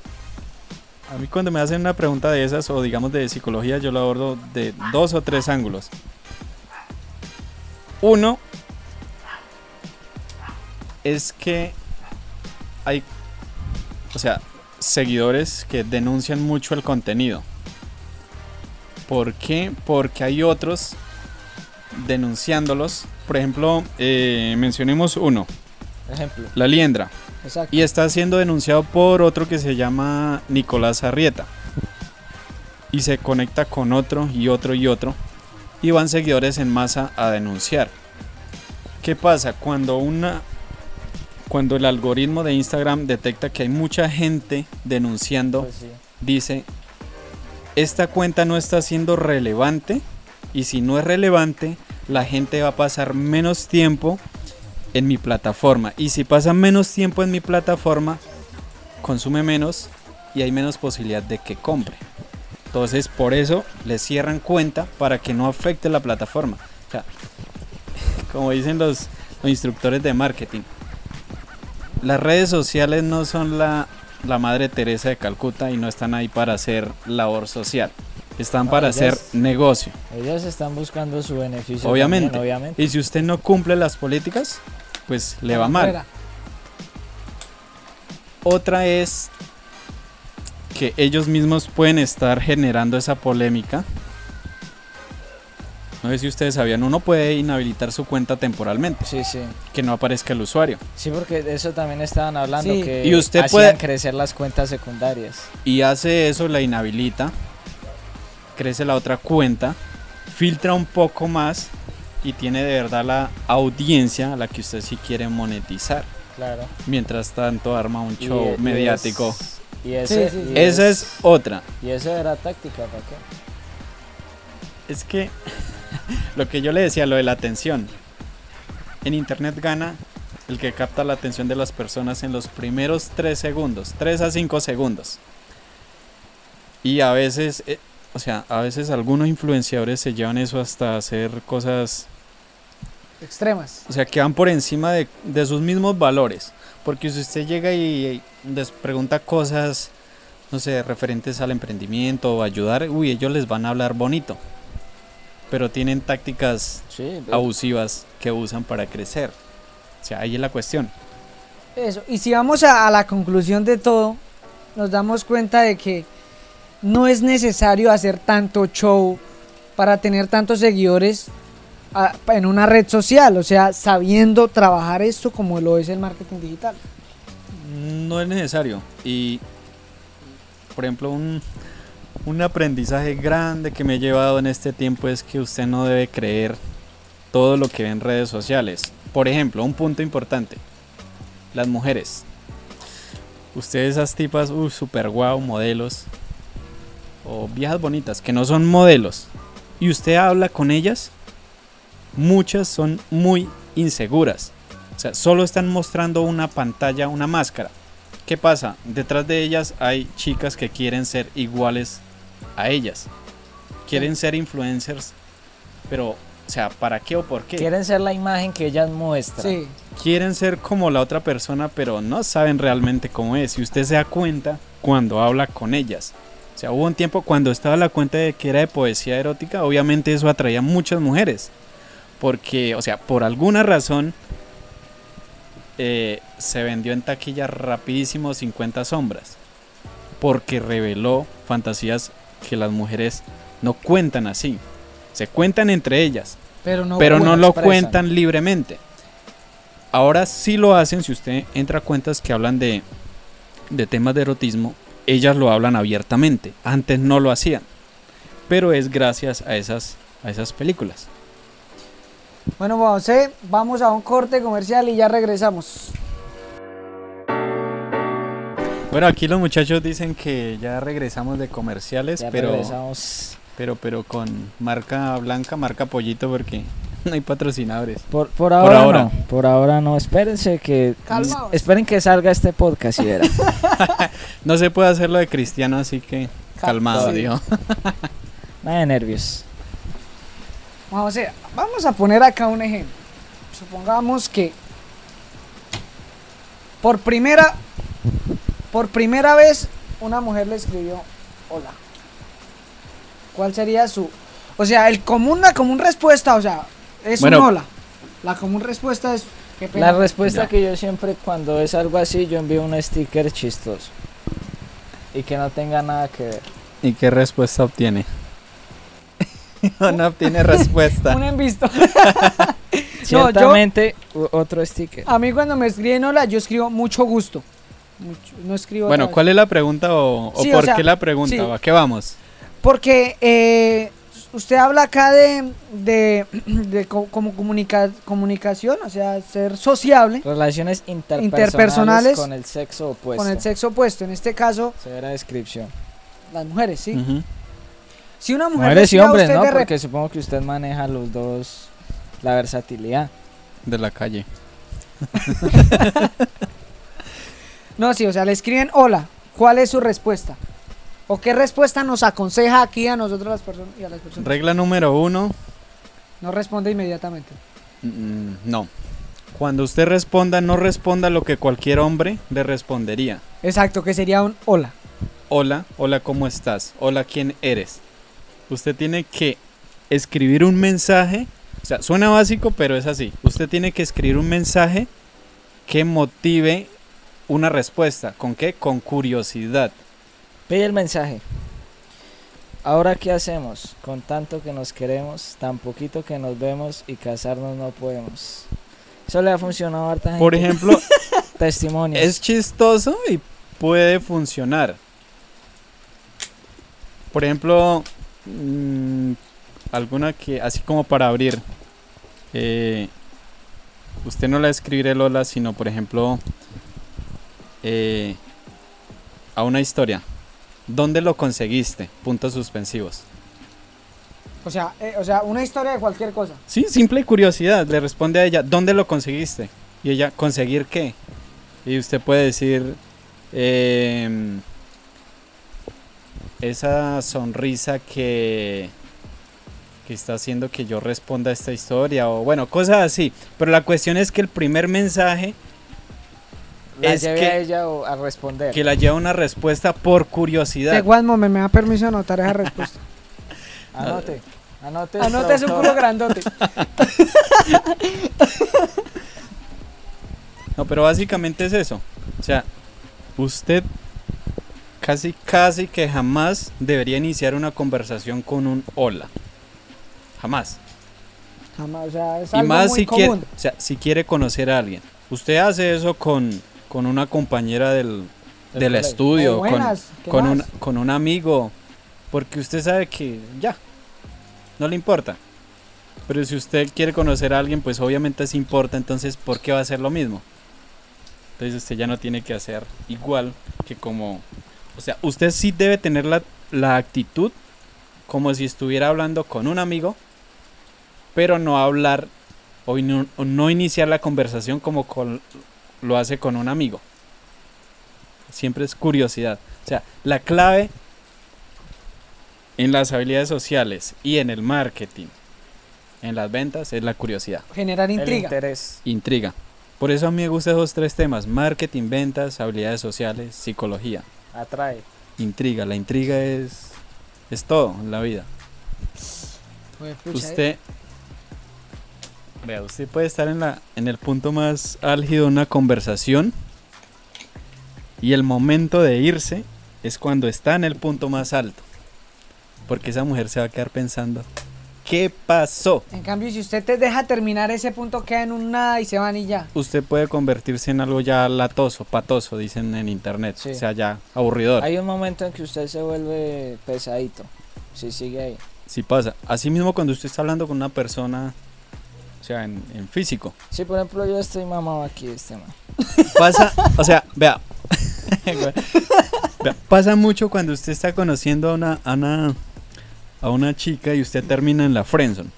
[SPEAKER 3] A mí cuando me hacen una pregunta de esas o digamos de psicología, yo lo abordo de dos o tres ángulos. Uno es que hay, o sea, seguidores que denuncian mucho el contenido. ¿Por qué? Porque hay otros denunciándolos. Por ejemplo, eh, mencionemos uno,
[SPEAKER 2] Ejemplo.
[SPEAKER 3] la liendra.
[SPEAKER 1] Exacto.
[SPEAKER 3] Y está siendo denunciado por otro que se llama Nicolás Arrieta. Y se conecta con otro y otro y otro. Y van seguidores en masa a denunciar. ¿Qué pasa? Cuando una. Cuando el algoritmo de Instagram detecta que hay mucha gente denunciando,
[SPEAKER 2] Pues sí.
[SPEAKER 3] dice, esta cuenta no está siendo relevante y si no es relevante, la gente va a pasar menos tiempo en mi plataforma. Y si pasa menos tiempo en mi plataforma, consume menos y hay menos posibilidad de que compre. Entonces, por eso le cierran cuenta para que no afecte la plataforma. Como dicen los, los instructores de marketing, las redes sociales no son la, la Madre Teresa de Calcuta y no están ahí para hacer labor social. Están para hacer negocio.
[SPEAKER 2] Ellos están buscando su beneficio.
[SPEAKER 3] Obviamente.
[SPEAKER 2] también, obviamente.
[SPEAKER 3] Y si usted no cumple las políticas, pues le va mal.
[SPEAKER 1] Fuera.
[SPEAKER 3] Otra es que ellos mismos pueden estar generando esa polémica. No sé si ustedes sabían, uno puede inhabilitar su cuenta temporalmente,
[SPEAKER 2] Sí, sí.
[SPEAKER 3] que no aparezca el usuario.
[SPEAKER 2] Sí, porque de eso también estaban hablando,
[SPEAKER 1] Sí.
[SPEAKER 2] que
[SPEAKER 3] Y usted
[SPEAKER 2] hacían
[SPEAKER 3] puede-
[SPEAKER 2] crecer las cuentas secundarias.
[SPEAKER 3] Y hace eso, la inhabilita, crece la otra cuenta, filtra un poco más y tiene de verdad la audiencia a la que usted sí quiere monetizar.
[SPEAKER 2] Claro.
[SPEAKER 3] Mientras tanto arma un show
[SPEAKER 2] y
[SPEAKER 3] mediático.
[SPEAKER 2] es- Y, ese,
[SPEAKER 1] Sí, sí,
[SPEAKER 2] y
[SPEAKER 1] sí.
[SPEAKER 3] Esa es otra.
[SPEAKER 2] Y eso era táctica, ¿para qué?
[SPEAKER 3] Es que lo que yo le decía, lo de la atención. En internet gana el que capta la atención de las personas en los primeros 3 segundos, 3 a 5 segundos. Y a veces, eh, o sea, a veces algunos influenciadores se llevan eso hasta hacer cosas,
[SPEAKER 1] Extremas.
[SPEAKER 3] o sea, que van por encima de, de sus mismos valores. Porque si usted llega y les pregunta cosas, no sé, referentes al emprendimiento o ayudar, uy, ellos les van a hablar bonito. Pero tienen tácticas
[SPEAKER 2] Sí,
[SPEAKER 3] abusivas que usan para crecer. O sea, ahí es la cuestión.
[SPEAKER 1] Eso. Y si vamos a, a la conclusión de todo, nos damos cuenta de que no es necesario hacer tanto show para tener tantos seguidores en una red social, o sea, sabiendo trabajar esto como lo es el marketing digital.
[SPEAKER 3] No es necesario. Y, por ejemplo, un, un aprendizaje grande que me he llevado en este tiempo es que usted no debe creer todo lo que ve en redes sociales. Por ejemplo, un punto importante. Las mujeres. Ustedes esas tipas, uy, super guau, modelos. O viejas bonitas, que no son modelos. Y usted habla con ellas. Muchas son muy inseguras. O sea, solo están mostrando una pantalla, una máscara. ¿Qué pasa? Detrás de ellas hay chicas que quieren ser iguales a ellas. Quieren ser influencers, pero, o sea, ¿para qué o por qué?
[SPEAKER 2] Quieren ser la imagen que ellas muestran.
[SPEAKER 1] Sí.
[SPEAKER 3] Quieren ser como la otra persona, pero no saben realmente cómo es. Y usted se da cuenta cuando habla con ellas. O sea, hubo un tiempo cuando estaba la cuenta de que era de poesía erótica, obviamente eso atraía a muchas mujeres. Porque, o sea, por alguna razón eh, se vendió en taquilla rapidísimo 50 sombras. Porque reveló fantasías que las mujeres no cuentan así. Se cuentan entre ellas,
[SPEAKER 1] Pero no,
[SPEAKER 3] pero no
[SPEAKER 1] bueno,
[SPEAKER 3] lo
[SPEAKER 2] expresan.
[SPEAKER 3] cuentan libremente. Ahora sí lo hacen si usted entra a cuentas que hablan de, de temas de erotismo, ellas lo hablan abiertamente. Antes no lo hacían. Pero es gracias a esas, a esas películas.
[SPEAKER 1] Bueno, José, vamos a un corte comercial y ya regresamos.
[SPEAKER 3] Bueno, aquí los muchachos dicen que ya regresamos de comerciales,
[SPEAKER 2] Ya
[SPEAKER 3] pero,
[SPEAKER 2] regresamos.
[SPEAKER 3] pero pero con marca blanca, marca pollito porque no hay patrocinadores.
[SPEAKER 2] Por, por ahora
[SPEAKER 3] ahora.
[SPEAKER 2] no. Por ahora no. Espérense que.
[SPEAKER 1] Calmaos.
[SPEAKER 2] Esperen que salga este podcast y verán.
[SPEAKER 3] No se puede hacer lo de cristiano, así que calmado,
[SPEAKER 1] Sí.
[SPEAKER 3] digo.
[SPEAKER 2] Nada de nervios.
[SPEAKER 1] Juan José, vamos a poner acá un ejemplo. Supongamos que por primera por primera vez una mujer le escribió hola. ¿Cuál sería su o sea, el común la común respuesta, o sea, es
[SPEAKER 3] Bueno.
[SPEAKER 1] un hola. La común respuesta es qué pena.
[SPEAKER 2] La respuesta
[SPEAKER 3] Ya.
[SPEAKER 2] que yo siempre cuando es algo así, yo envío un sticker chistoso. Y que no tenga nada que ver.
[SPEAKER 3] ¿Y qué respuesta obtiene? no obtiene respuesta.
[SPEAKER 1] un envisto.
[SPEAKER 2] Ciertamente, u- otro sticker.
[SPEAKER 1] A mí cuando me escriben hola, yo escribo mucho gusto. Mucho- no escribo
[SPEAKER 3] Bueno. ¿cuál es la pregunta o, o
[SPEAKER 1] Sí, o
[SPEAKER 3] por
[SPEAKER 1] sea,
[SPEAKER 3] qué la pregunta?
[SPEAKER 1] sí.
[SPEAKER 3] ¿A qué vamos?
[SPEAKER 1] Porque eh, usted habla acá de, de, de co- como comunica- comunicación, o sea, ser sociable
[SPEAKER 2] Relaciones interpersonales,
[SPEAKER 1] Interpersonales
[SPEAKER 2] con el sexo opuesto.
[SPEAKER 1] con el sexo opuesto. En este caso,
[SPEAKER 2] Severa descripción.
[SPEAKER 1] las mujeres, ¿sí? Si una mujer
[SPEAKER 2] Mujeres y hombres, ¿no? Porque supongo que usted maneja los dos, la versatilidad.
[SPEAKER 3] De la calle.
[SPEAKER 1] No, sí, o sea, le escriben hola. ¿Cuál es su respuesta? ¿O qué respuesta nos aconseja aquí a nosotros las personas y a las personas?
[SPEAKER 3] Regla número uno,
[SPEAKER 1] No responde inmediatamente.
[SPEAKER 3] mm, no. Cuando usted responda, no responda lo que cualquier hombre le respondería.
[SPEAKER 1] Exacto, que sería un hola.
[SPEAKER 3] Hola, hola, ¿cómo estás? Hola, ¿quién eres? Usted tiene que escribir un mensaje, o sea, suena básico, pero es así. Usted tiene que escribir un mensaje que motive una respuesta. ¿Con qué? Con curiosidad.
[SPEAKER 2] Pide el mensaje. Ahora, ¿qué hacemos? Con tanto que nos queremos, tan poquito que nos vemos y casarnos no podemos. Eso le ha funcionado a harta gente.
[SPEAKER 3] Por ejemplo,
[SPEAKER 2] testimonios.
[SPEAKER 3] es chistoso y puede funcionar. Por ejemplo, mm, alguna que, así como para abrir, eh, usted no la escribir el hola, sino por ejemplo, eh, a una historia. ¿Dónde lo conseguiste? Puntos suspensivos.
[SPEAKER 1] O sea, eh, o sea, una historia de cualquier cosa.
[SPEAKER 3] Sí, simple curiosidad. Le responde a ella, ¿dónde lo conseguiste? Y ella, ¿conseguir qué? Y usted puede decir, em, esa sonrisa que, que está haciendo que yo responda a esta historia, o bueno, cosas así. Pero la cuestión es que el primer mensaje
[SPEAKER 2] la
[SPEAKER 3] es
[SPEAKER 2] lleve
[SPEAKER 3] que-
[SPEAKER 2] a ella o a responder.
[SPEAKER 3] que la lleva una respuesta por curiosidad.
[SPEAKER 1] De igual momento me da permiso anotar esa respuesta.
[SPEAKER 2] Anote. Anote.
[SPEAKER 1] Anote su
[SPEAKER 2] productora.
[SPEAKER 1] culo grandote.
[SPEAKER 3] No, pero básicamente es eso. O sea, usted casi, casi que jamás debería iniciar una conversación con un hola. Jamás.
[SPEAKER 1] Jamás, o sea, es
[SPEAKER 3] Y
[SPEAKER 1] algo
[SPEAKER 3] más
[SPEAKER 1] muy
[SPEAKER 3] si quiere, o sea, si quiere conocer a alguien. Usted hace eso con, con una compañera del,
[SPEAKER 2] Del
[SPEAKER 3] estudio,
[SPEAKER 1] O
[SPEAKER 3] con,
[SPEAKER 1] buenas, ¿qué
[SPEAKER 3] con un, con un amigo, porque usted sabe que ya, no le importa. Pero si usted quiere conocer a alguien, pues obviamente sí importa, entonces ¿por qué va a hacer lo mismo? Entonces usted ya no tiene que hacer igual que como... O sea, usted sí debe tener la, la actitud como si estuviera hablando con un amigo, pero no hablar o no, o no iniciar la conversación como con- lo hace con un amigo. Siempre es curiosidad. O sea, la clave en las habilidades sociales y en el marketing, en las ventas, es la curiosidad.
[SPEAKER 1] Generar
[SPEAKER 2] El
[SPEAKER 1] intriga.
[SPEAKER 2] interés.
[SPEAKER 3] Intriga. Por eso a mí me gustan esos tres temas. Marketing, ventas, habilidades sociales, psicología.
[SPEAKER 2] Atrae.
[SPEAKER 3] Intriga. La intriga es, es todo en la vida.
[SPEAKER 1] Pues, pucha,
[SPEAKER 3] Usted... Vea, usted puede estar en, la, en el punto más álgido de una conversación y el momento de irse es cuando está en el punto más alto. Porque esa mujer se va a quedar pensando, ¿qué pasó?
[SPEAKER 1] En cambio, si usted te deja terminar ese punto, queda en un nada y se van y ya.
[SPEAKER 3] Usted puede convertirse en algo ya latoso, patoso, dicen en internet.
[SPEAKER 2] Sí.
[SPEAKER 3] O sea, ya aburridor.
[SPEAKER 2] Hay un momento en que usted se vuelve pesadito. Si sigue ahí.
[SPEAKER 3] Si pasa. Asimismo, cuando usted está hablando con una persona, sea, en, en físico,
[SPEAKER 2] Si por ejemplo yo estoy mamado aquí de este man.
[SPEAKER 3] pasa, o sea, vea, Vea, pasa mucho cuando usted está conociendo a una, a una, a una chica y usted termina en la friendzone.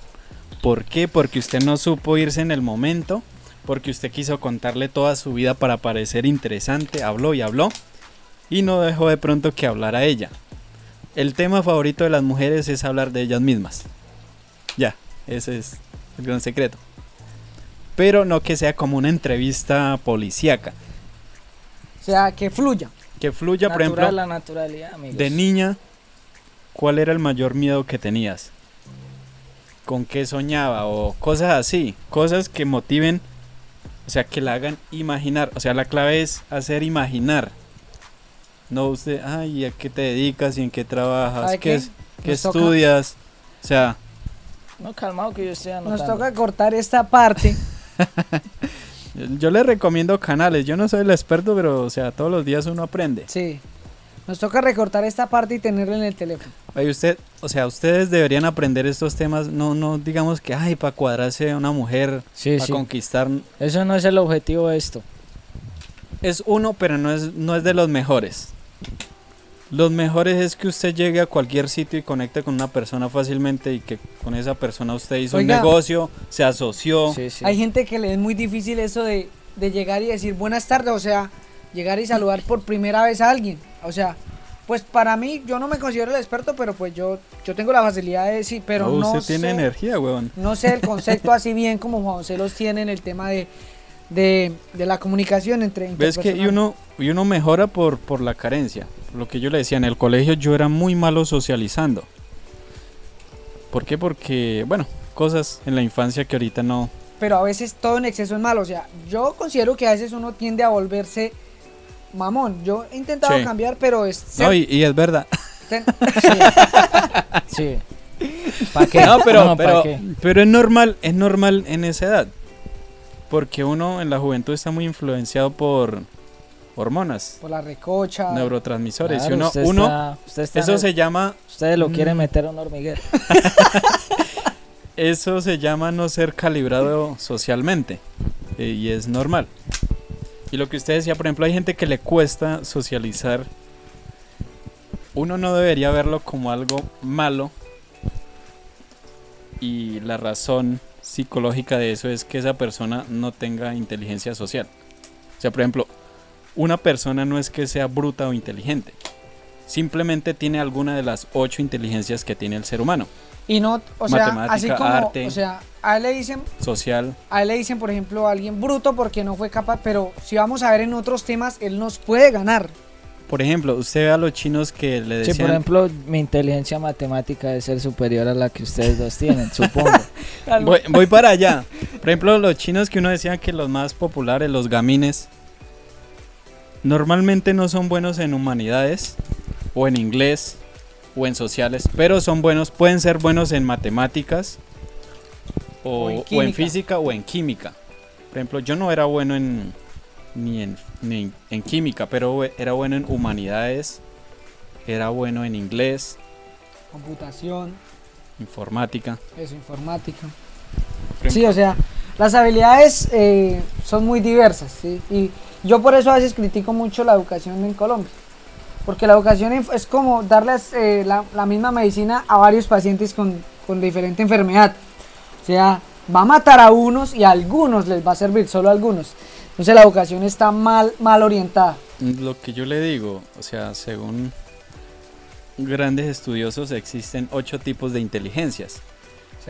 [SPEAKER 3] ¿Por qué? Porque usted no supo irse en el momento, porque usted quiso contarle toda su vida para parecer interesante, habló y habló, y no dejó de pronto que hablara ella. El tema favorito de las mujeres es hablar de ellas mismas. Ya, ese es el gran secreto. Pero no que sea como una entrevista policíaca.
[SPEAKER 1] O sea, que fluya.
[SPEAKER 3] Que fluya, por ejemplo,
[SPEAKER 2] la naturalidad, amigos.
[SPEAKER 3] de niña, ¿cuál era el mayor miedo que tenías? ¿Con qué soñaba? O cosas así, cosas que motiven, o sea, que la hagan imaginar. O sea, la clave es hacer imaginar. No usted, ay, ¿a qué te dedicas y en qué trabajas?
[SPEAKER 1] ¿Sabe
[SPEAKER 3] ¿Qué,
[SPEAKER 1] qué?
[SPEAKER 3] es- qué
[SPEAKER 1] Nos toca-
[SPEAKER 3] estudias? O sea,
[SPEAKER 2] No, calmado que yo estoy anotando.
[SPEAKER 1] Nos toca cortar esta parte.
[SPEAKER 3] yo le recomiendo canales. Yo no soy el experto, pero, o sea, todos los días uno aprende.
[SPEAKER 1] Sí. Nos toca recortar esta parte y tenerla en el teléfono.
[SPEAKER 3] Oye, usted, o sea, ustedes deberían aprender estos temas, no, no digamos que, ay, para cuadrarse a una mujer,
[SPEAKER 2] Sí,
[SPEAKER 3] para
[SPEAKER 2] sí.
[SPEAKER 3] conquistar.
[SPEAKER 2] Eso no es el objetivo de esto.
[SPEAKER 3] Es uno, pero no es, no es de los mejores. Los mejores es que usted llegue a cualquier sitio y conecte con una persona fácilmente y que con esa persona usted hizo
[SPEAKER 1] Oiga.
[SPEAKER 3] un negocio, se asoció.
[SPEAKER 2] Sí, sí.
[SPEAKER 1] Hay gente que le es muy difícil eso de de llegar y decir buenas tardes, o sea, llegar y saludar por primera vez a alguien. O sea, pues para mí, yo no me considero el experto, pero pues yo, yo tengo la facilidad de decir, pero no
[SPEAKER 3] usted tiene
[SPEAKER 1] sé-
[SPEAKER 3] energía, weón.
[SPEAKER 1] no sé el concepto así bien como Juan José los tiene en el tema de, de, de la comunicación entre
[SPEAKER 3] Ves que y uno, y uno mejora por, por la carencia. Lo que yo le decía, en el colegio yo era muy malo socializando. ¿Por qué? Porque, bueno, cosas en la infancia que ahorita no...
[SPEAKER 1] Pero a veces todo en exceso es malo. O sea, yo considero que a veces uno tiende a volverse mamón. Yo he intentado
[SPEAKER 3] Sí.
[SPEAKER 1] cambiar, pero es ser-
[SPEAKER 3] No, y, y es verdad.
[SPEAKER 1] ten-
[SPEAKER 2] Sí. ¿Para qué?
[SPEAKER 3] No, pero,
[SPEAKER 2] No, ¿pa'
[SPEAKER 3] pero,
[SPEAKER 2] qué?
[SPEAKER 3] pero es normal, es normal en esa edad. Porque uno en la juventud está muy influenciado por hormonas,
[SPEAKER 1] por la recocha.
[SPEAKER 3] neurotransmisores.
[SPEAKER 2] Claro,
[SPEAKER 3] y uno,
[SPEAKER 2] usted
[SPEAKER 3] uno
[SPEAKER 2] está- usted está en
[SPEAKER 3] eso
[SPEAKER 2] el-
[SPEAKER 3] se llama,
[SPEAKER 2] Ustedes lo quieren
[SPEAKER 3] Mm.
[SPEAKER 2] meter a un hormiguero.
[SPEAKER 3] eso se llama no ser calibrado socialmente. eh, y es normal. Y lo que usted decía, por ejemplo, hay gente que le cuesta socializar. Uno no debería verlo como algo malo. Y la razón psicológica de eso es que esa persona no tenga inteligencia social. O sea, por ejemplo, una persona no es que sea bruta o inteligente. Simplemente tiene alguna de las ocho inteligencias que tiene el ser humano.
[SPEAKER 1] Y no, o sea,
[SPEAKER 3] Matemática,
[SPEAKER 1] así como,
[SPEAKER 3] arte.
[SPEAKER 1] o sea, a él le dicen,
[SPEAKER 3] Social.
[SPEAKER 1] a él le dicen, por ejemplo, a alguien bruto porque no fue capaz, pero si vamos a ver en otros temas, él nos puede ganar.
[SPEAKER 3] Por ejemplo, usted ve a los chinos que le
[SPEAKER 2] Sí,
[SPEAKER 3] decían...
[SPEAKER 2] por ejemplo, mi inteligencia matemática debe ser superior a la que ustedes dos tienen, supongo.
[SPEAKER 3] Voy, voy para allá. Por ejemplo, los chinos que uno decía que los más populares, los gamines, normalmente no son buenos en humanidades o en inglés o en sociales, pero son buenos, pueden ser buenos en matemáticas o,
[SPEAKER 1] O en
[SPEAKER 3] o en física o en química. Por ejemplo, yo no era bueno en ni en, ni en- en química, pero era bueno en humanidades, era bueno en inglés,
[SPEAKER 1] Computación,
[SPEAKER 3] informática.
[SPEAKER 1] eso, informática. Sí, o sea, las habilidades eh, son muy diversas, ¿sí? Y yo por eso a veces critico mucho la educación en Colombia. Porque la educación es como darles eh, la, la misma medicina a varios pacientes con, con diferente enfermedad. O sea, va a matar a unos y a algunos les va a servir, solo a algunos. Entonces la educación está mal, mal orientada.
[SPEAKER 3] Lo que yo le digo, o sea, según grandes estudiosos existen ocho tipos de inteligencias.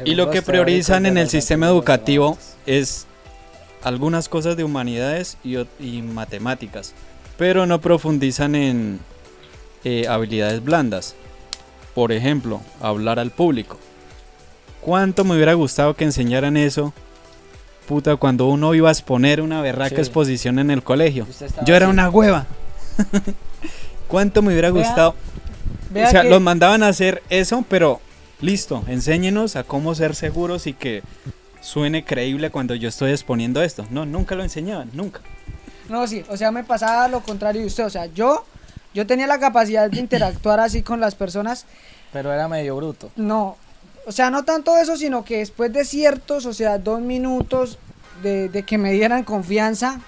[SPEAKER 3] Y lo que priorizan en el sistema educativo es algunas cosas de humanidades y, matemáticas, pero no profundizan en eh, habilidades blandas. Por ejemplo, hablar al público. ¿Cuánto me hubiera gustado que enseñaran eso? Puta, cuando uno iba a exponer una berraca
[SPEAKER 2] Sí.
[SPEAKER 3] exposición en el colegio. Yo era
[SPEAKER 2] así.
[SPEAKER 3] una hueva. ¿Cuánto me hubiera
[SPEAKER 1] Vea,
[SPEAKER 3] gustado?
[SPEAKER 1] Vea
[SPEAKER 3] o sea,
[SPEAKER 1] que-
[SPEAKER 3] los mandaban a hacer eso, pero listo, enséñenos a cómo ser seguros y que suene creíble cuando yo estoy exponiendo esto. No, nunca lo enseñaban, nunca.
[SPEAKER 1] No, sí, o sea, me pasaba lo contrario de usted. O sea, yo, yo tenía la capacidad de interactuar así con las personas.
[SPEAKER 2] Pero era medio bruto.
[SPEAKER 1] No, o sea, no tanto eso, sino que después de ciertos, o sea, dos minutos de, de que me dieran confianza,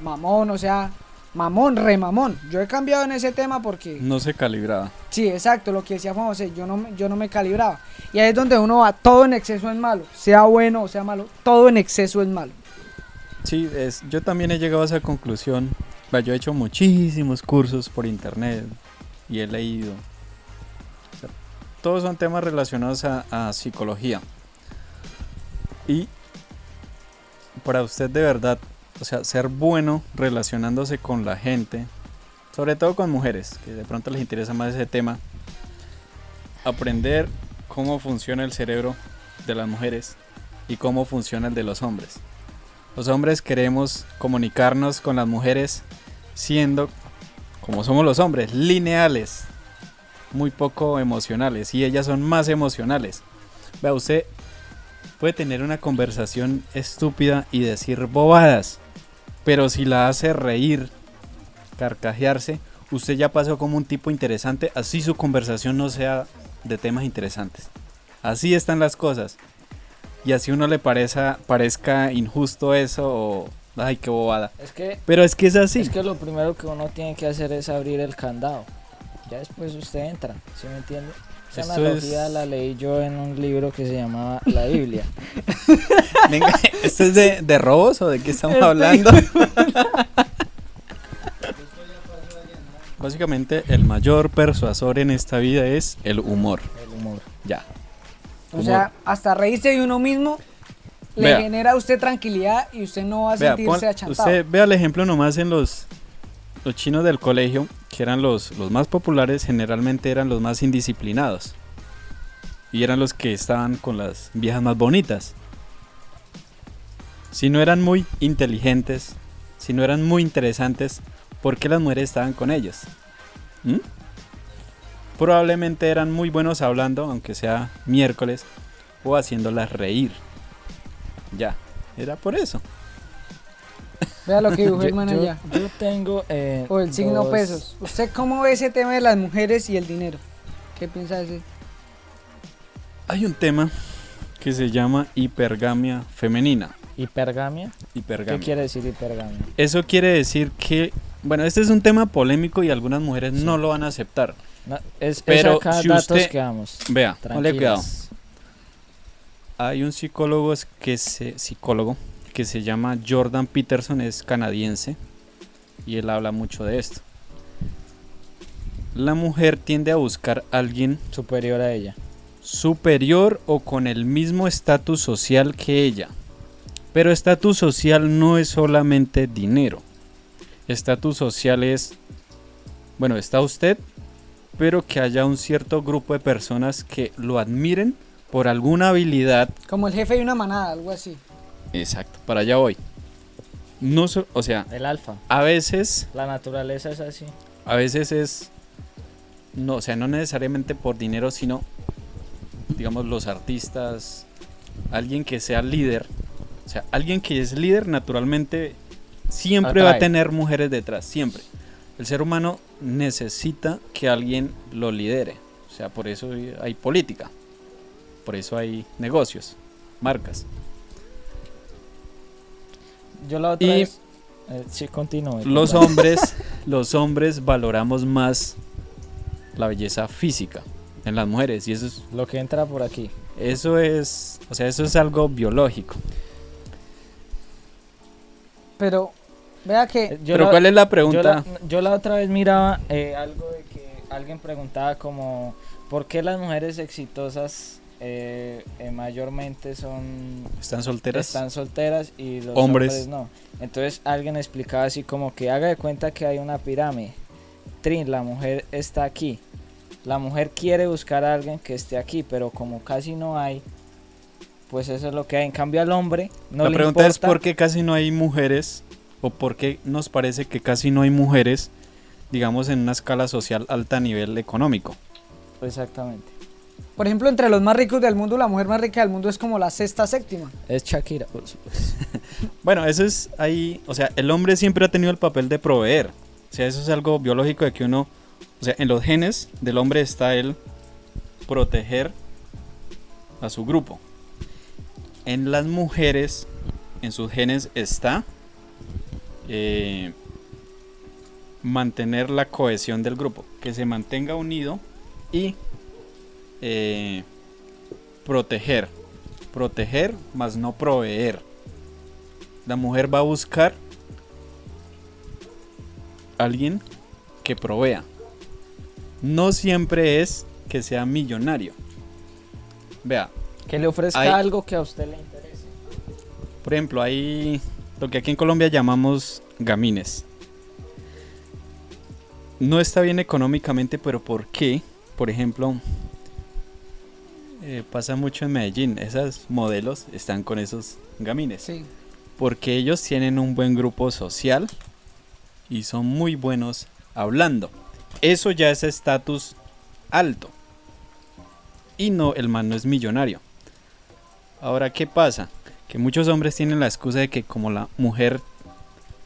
[SPEAKER 1] mamón, o sea, mamón, re mamón. Yo he cambiado en ese tema porque,
[SPEAKER 3] No se calibraba.
[SPEAKER 1] sí, exacto, lo que decía Juan José, yo no, me- yo no me calibraba. Y ahí es donde uno va, todo en exceso es malo, sea bueno o sea malo, todo en exceso es malo.
[SPEAKER 3] Sí, es, yo también he llegado a esa conclusión. Yo he hecho muchísimos cursos por internet y he leído. Todos son temas relacionados a psicología. Y para usted de verdad, o sea, ser bueno relacionándose con la gente, sobre todo con mujeres, que de pronto les interesa más ese tema, aprender cómo funciona el cerebro de las mujeres y cómo funciona el de los hombres. Los hombres queremos comunicarnos con las mujeres siendo, como somos los hombres, lineales, muy poco emocionales, y ellas son más emocionales. Vea, usted puede tener una conversación estúpida y decir bobadas, pero si la hace reír, carcajearse, usted ya pasó como un tipo interesante, así su conversación no sea de temas interesantes. Así están las cosas. Y así uno le parezca, parezca injusto eso o... Ay, qué bobada.
[SPEAKER 2] Es que,
[SPEAKER 3] Pero es que es así.
[SPEAKER 2] es que lo primero que uno tiene que hacer es abrir el candado. Ya después usted entra, ¿sí me entiende? Esta
[SPEAKER 3] Esto
[SPEAKER 2] analogía
[SPEAKER 3] es-
[SPEAKER 2] la leí yo en un libro que se llamaba La Biblia.
[SPEAKER 3] Venga, ¿esto es de, de robos o de qué estamos hablando? Básicamente, el mayor persuasor en esta vida es el humor.
[SPEAKER 2] El humor.
[SPEAKER 3] Ya.
[SPEAKER 1] O sea, hasta reírse de uno mismo le
[SPEAKER 3] Vea.
[SPEAKER 1] genera a usted tranquilidad y usted no va a
[SPEAKER 3] Vea,
[SPEAKER 1] sentirse
[SPEAKER 3] pon-
[SPEAKER 1] achantado.
[SPEAKER 3] usted vea el ejemplo nomás en los, los chinos del colegio, que eran los, los más populares, generalmente eran los más indisciplinados. Y eran los que estaban con las viejas más bonitas. Si no eran muy inteligentes, si no eran muy interesantes, ¿por qué las mujeres estaban con ellos? ¿Mm? Probablemente eran muy buenos hablando, aunque sea miércoles, o haciéndolas reír. Ya, era por eso.
[SPEAKER 1] Vea lo que dibujó
[SPEAKER 2] Yo,
[SPEAKER 1] el man
[SPEAKER 2] yo-
[SPEAKER 1] allá.
[SPEAKER 2] yo tengo. eh,
[SPEAKER 1] O el signo
[SPEAKER 2] dos-
[SPEAKER 1] pesos. ¿Usted cómo ve ese tema de las mujeres y el dinero? ¿Qué piensa de ese?
[SPEAKER 3] Hay un tema que se llama hipergamia femenina.
[SPEAKER 2] ¿Hipergamia?
[SPEAKER 3] Hipergamia.
[SPEAKER 2] ¿Qué quiere decir hipergamia?
[SPEAKER 3] Eso quiere decir que, bueno, este es un tema polémico y algunas mujeres
[SPEAKER 2] Sí.
[SPEAKER 3] no lo van a aceptar.
[SPEAKER 2] No, es,
[SPEAKER 3] Pero
[SPEAKER 2] es acá
[SPEAKER 3] si
[SPEAKER 2] datos
[SPEAKER 3] usted-
[SPEAKER 2] que damos.
[SPEAKER 3] Vea, ponle cuidado.
[SPEAKER 2] Tranquilas.
[SPEAKER 3] Hay un psicólogo que se, psicólogo que se llama Jordan Peterson, es canadiense y él habla mucho de esto. La mujer tiende a buscar a alguien
[SPEAKER 2] Superior a ella.
[SPEAKER 3] superior o con el mismo estatus social que ella. Pero estatus social no es solamente dinero. Estatus social es, bueno, está usted, pero que haya un cierto grupo de personas que lo admiren por alguna habilidad.
[SPEAKER 1] Como el jefe de una manada, algo así.
[SPEAKER 3] Exacto, para allá voy. No, so- o sea,
[SPEAKER 2] El alfa.
[SPEAKER 3] a veces,
[SPEAKER 2] La naturaleza es así.
[SPEAKER 3] a veces es, no, o sea, no necesariamente por dinero, sino, digamos, los artistas, alguien que sea líder, o sea, alguien que es líder naturalmente siempre va a tener mujeres detrás, siempre. El ser humano necesita que alguien lo lidere, o sea, por eso hay política, por eso hay negocios, marcas.
[SPEAKER 2] Yo la otra
[SPEAKER 3] Y-
[SPEAKER 2] vez. eh, sí, continúe.
[SPEAKER 3] Los hombres, los hombres valoramos más la belleza física en las mujeres y eso es
[SPEAKER 2] Lo que entra por aquí.
[SPEAKER 3] Eso es, o sea, eso es algo biológico.
[SPEAKER 1] Pero vea que
[SPEAKER 2] Eh, yo
[SPEAKER 3] Pero
[SPEAKER 2] la-
[SPEAKER 3] ¿cuál es la
[SPEAKER 2] Yo
[SPEAKER 3] pregunta?
[SPEAKER 2] la, yo la otra vez miraba eh, algo de que alguien preguntaba como ¿por qué las mujeres exitosas eh, eh, mayormente son
[SPEAKER 3] ¿Están solteras?
[SPEAKER 2] están solteras y los
[SPEAKER 3] Hombres.
[SPEAKER 2] hombres no? Entonces alguien explicaba así como que haga de cuenta que hay una pirámide. Trin, la mujer está aquí. La mujer quiere buscar a alguien que esté aquí, pero como casi no hay, pues eso es lo que hay. En cambio al hombre no
[SPEAKER 3] la
[SPEAKER 2] le
[SPEAKER 3] pregunta es
[SPEAKER 2] importa.
[SPEAKER 3] por qué casi no hay mujeres o por qué nos parece que casi no hay mujeres, digamos, en una escala social alta a nivel económico.
[SPEAKER 2] Exactamente.
[SPEAKER 1] Por ejemplo, entre los más ricos del mundo, la mujer más rica del mundo es como la sexta, séptima.
[SPEAKER 2] Es Shakira, por supuesto.
[SPEAKER 3] Bueno, eso es ahí, o sea, el hombre siempre ha tenido el papel de proveer. O sea, eso es algo biológico de que uno, o sea, en los genes del hombre está el proteger a su grupo. En las mujeres, en sus genes está eh, mantener la cohesión del grupo, que se mantenga unido y eh, proteger. Proteger, más no proveer. La mujer va a buscar alguien que provea. No siempre es que sea millonario. Vea,
[SPEAKER 2] Que le ofrezca
[SPEAKER 3] Hay-
[SPEAKER 2] algo que a usted le interese.
[SPEAKER 3] por ejemplo, hay lo que aquí en Colombia llamamos gamines. No está bien económicamente, pero ¿por qué? Por ejemplo, eh, pasa mucho en Medellín. Esos modelos están con esos gamines.
[SPEAKER 1] Sí.
[SPEAKER 3] Porque ellos tienen un buen grupo social y son muy buenos hablando. Eso ya es estatus alto. Y no, el man no es millonario. Ahora, ¿qué pasa? Que muchos hombres tienen la excusa de que como la mujer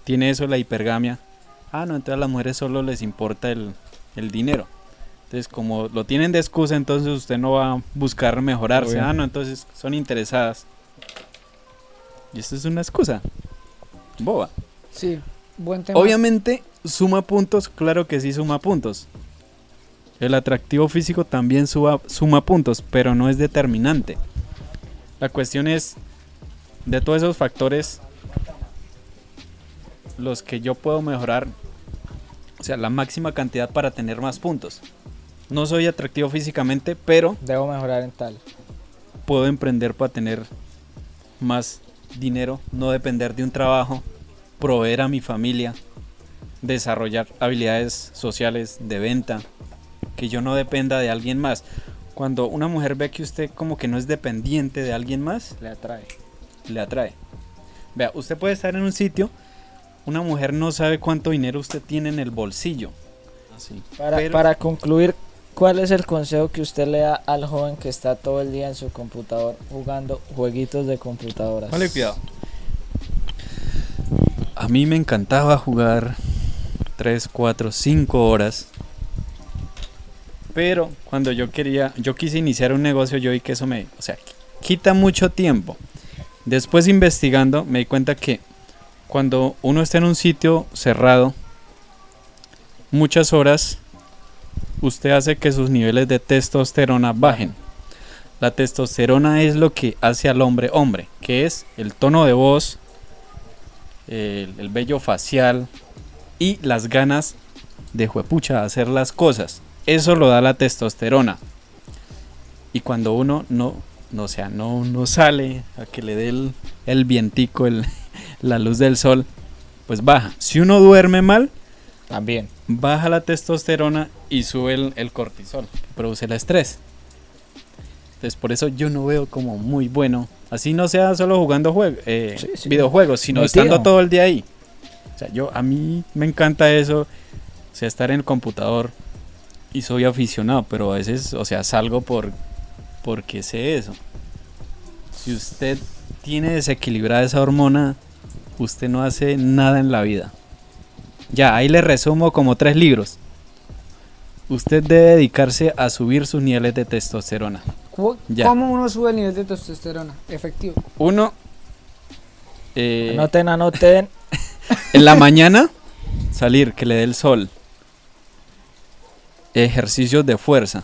[SPEAKER 3] tiene eso, la hipergamia, ah, no, entonces a las mujeres solo les importa el, el dinero. Entonces, como lo tienen de excusa, entonces usted no va a buscar mejorarse. Ah, no, entonces son interesadas. Y esto es una excusa. Boba.
[SPEAKER 1] Sí, buen tema.
[SPEAKER 3] Obviamente, suma puntos, claro que sí suma puntos. El atractivo físico también suba- suma puntos, pero no es determinante. La cuestión es, de todos esos factores, los que yo puedo mejorar, o sea, la máxima cantidad para tener más puntos. No soy atractivo físicamente, pero
[SPEAKER 2] Debo mejorar en tal.
[SPEAKER 3] puedo emprender para tener más dinero, no depender de un trabajo, proveer a mi familia, desarrollar habilidades sociales de venta, que yo no dependa de alguien más. Cuando una mujer ve que usted como que no es dependiente de alguien más,
[SPEAKER 2] Le atrae.
[SPEAKER 3] le atrae. Vea, usted puede estar en un sitio, una mujer no sabe cuánto dinero usted tiene en el bolsillo. Así.
[SPEAKER 2] Para,
[SPEAKER 3] Pero-
[SPEAKER 2] para concluir, ¿cuál es el consejo que usted le da al joven que está todo el día en su computador jugando jueguitos de computadoras?
[SPEAKER 3] Vale, cuidado. A mí me encantaba jugar 3, 4, 5 horas. Pero cuando yo quería, yo quise iniciar un negocio, yo vi que eso me, o sea, quita mucho tiempo. Después investigando me di cuenta que cuando uno está en un sitio cerrado, muchas horas, usted hace que sus niveles de testosterona bajen. La testosterona es lo que hace al hombre hombre, que es el tono de voz, el, el vello facial y las ganas de juepucha hacer las cosas. Eso lo da la testosterona. Y cuando uno no, no, o sea, no, no sale a que le dé el, el vientico, el- la luz del sol, pues baja. Si uno duerme mal,
[SPEAKER 2] También.
[SPEAKER 3] baja la testosterona y sube el, el cortisol, que produce el estrés. Entonces por eso yo no veo como muy bueno, así no sea solo jugando jue- eh,
[SPEAKER 2] Sí, sí.
[SPEAKER 3] videojuegos, sino estando todo el día ahí. O sea, yo a mí me encanta eso, o sea, estar en el computador y soy aficionado, pero a veces, o sea, salgo por porque sé eso. Si usted tiene desequilibrada esa hormona, usted no hace nada en la vida. Ya, ahí le resumo como tres libros. Usted debe dedicarse a subir sus niveles de testosterona.
[SPEAKER 1] ¿Cómo
[SPEAKER 3] Ya.
[SPEAKER 1] cómo uno sube el nivel de testosterona? Efectivo.
[SPEAKER 3] Uno, eh,
[SPEAKER 2] Anoten, anoten.
[SPEAKER 3] en la mañana, salir, que le dé el sol. Ejercicios de fuerza.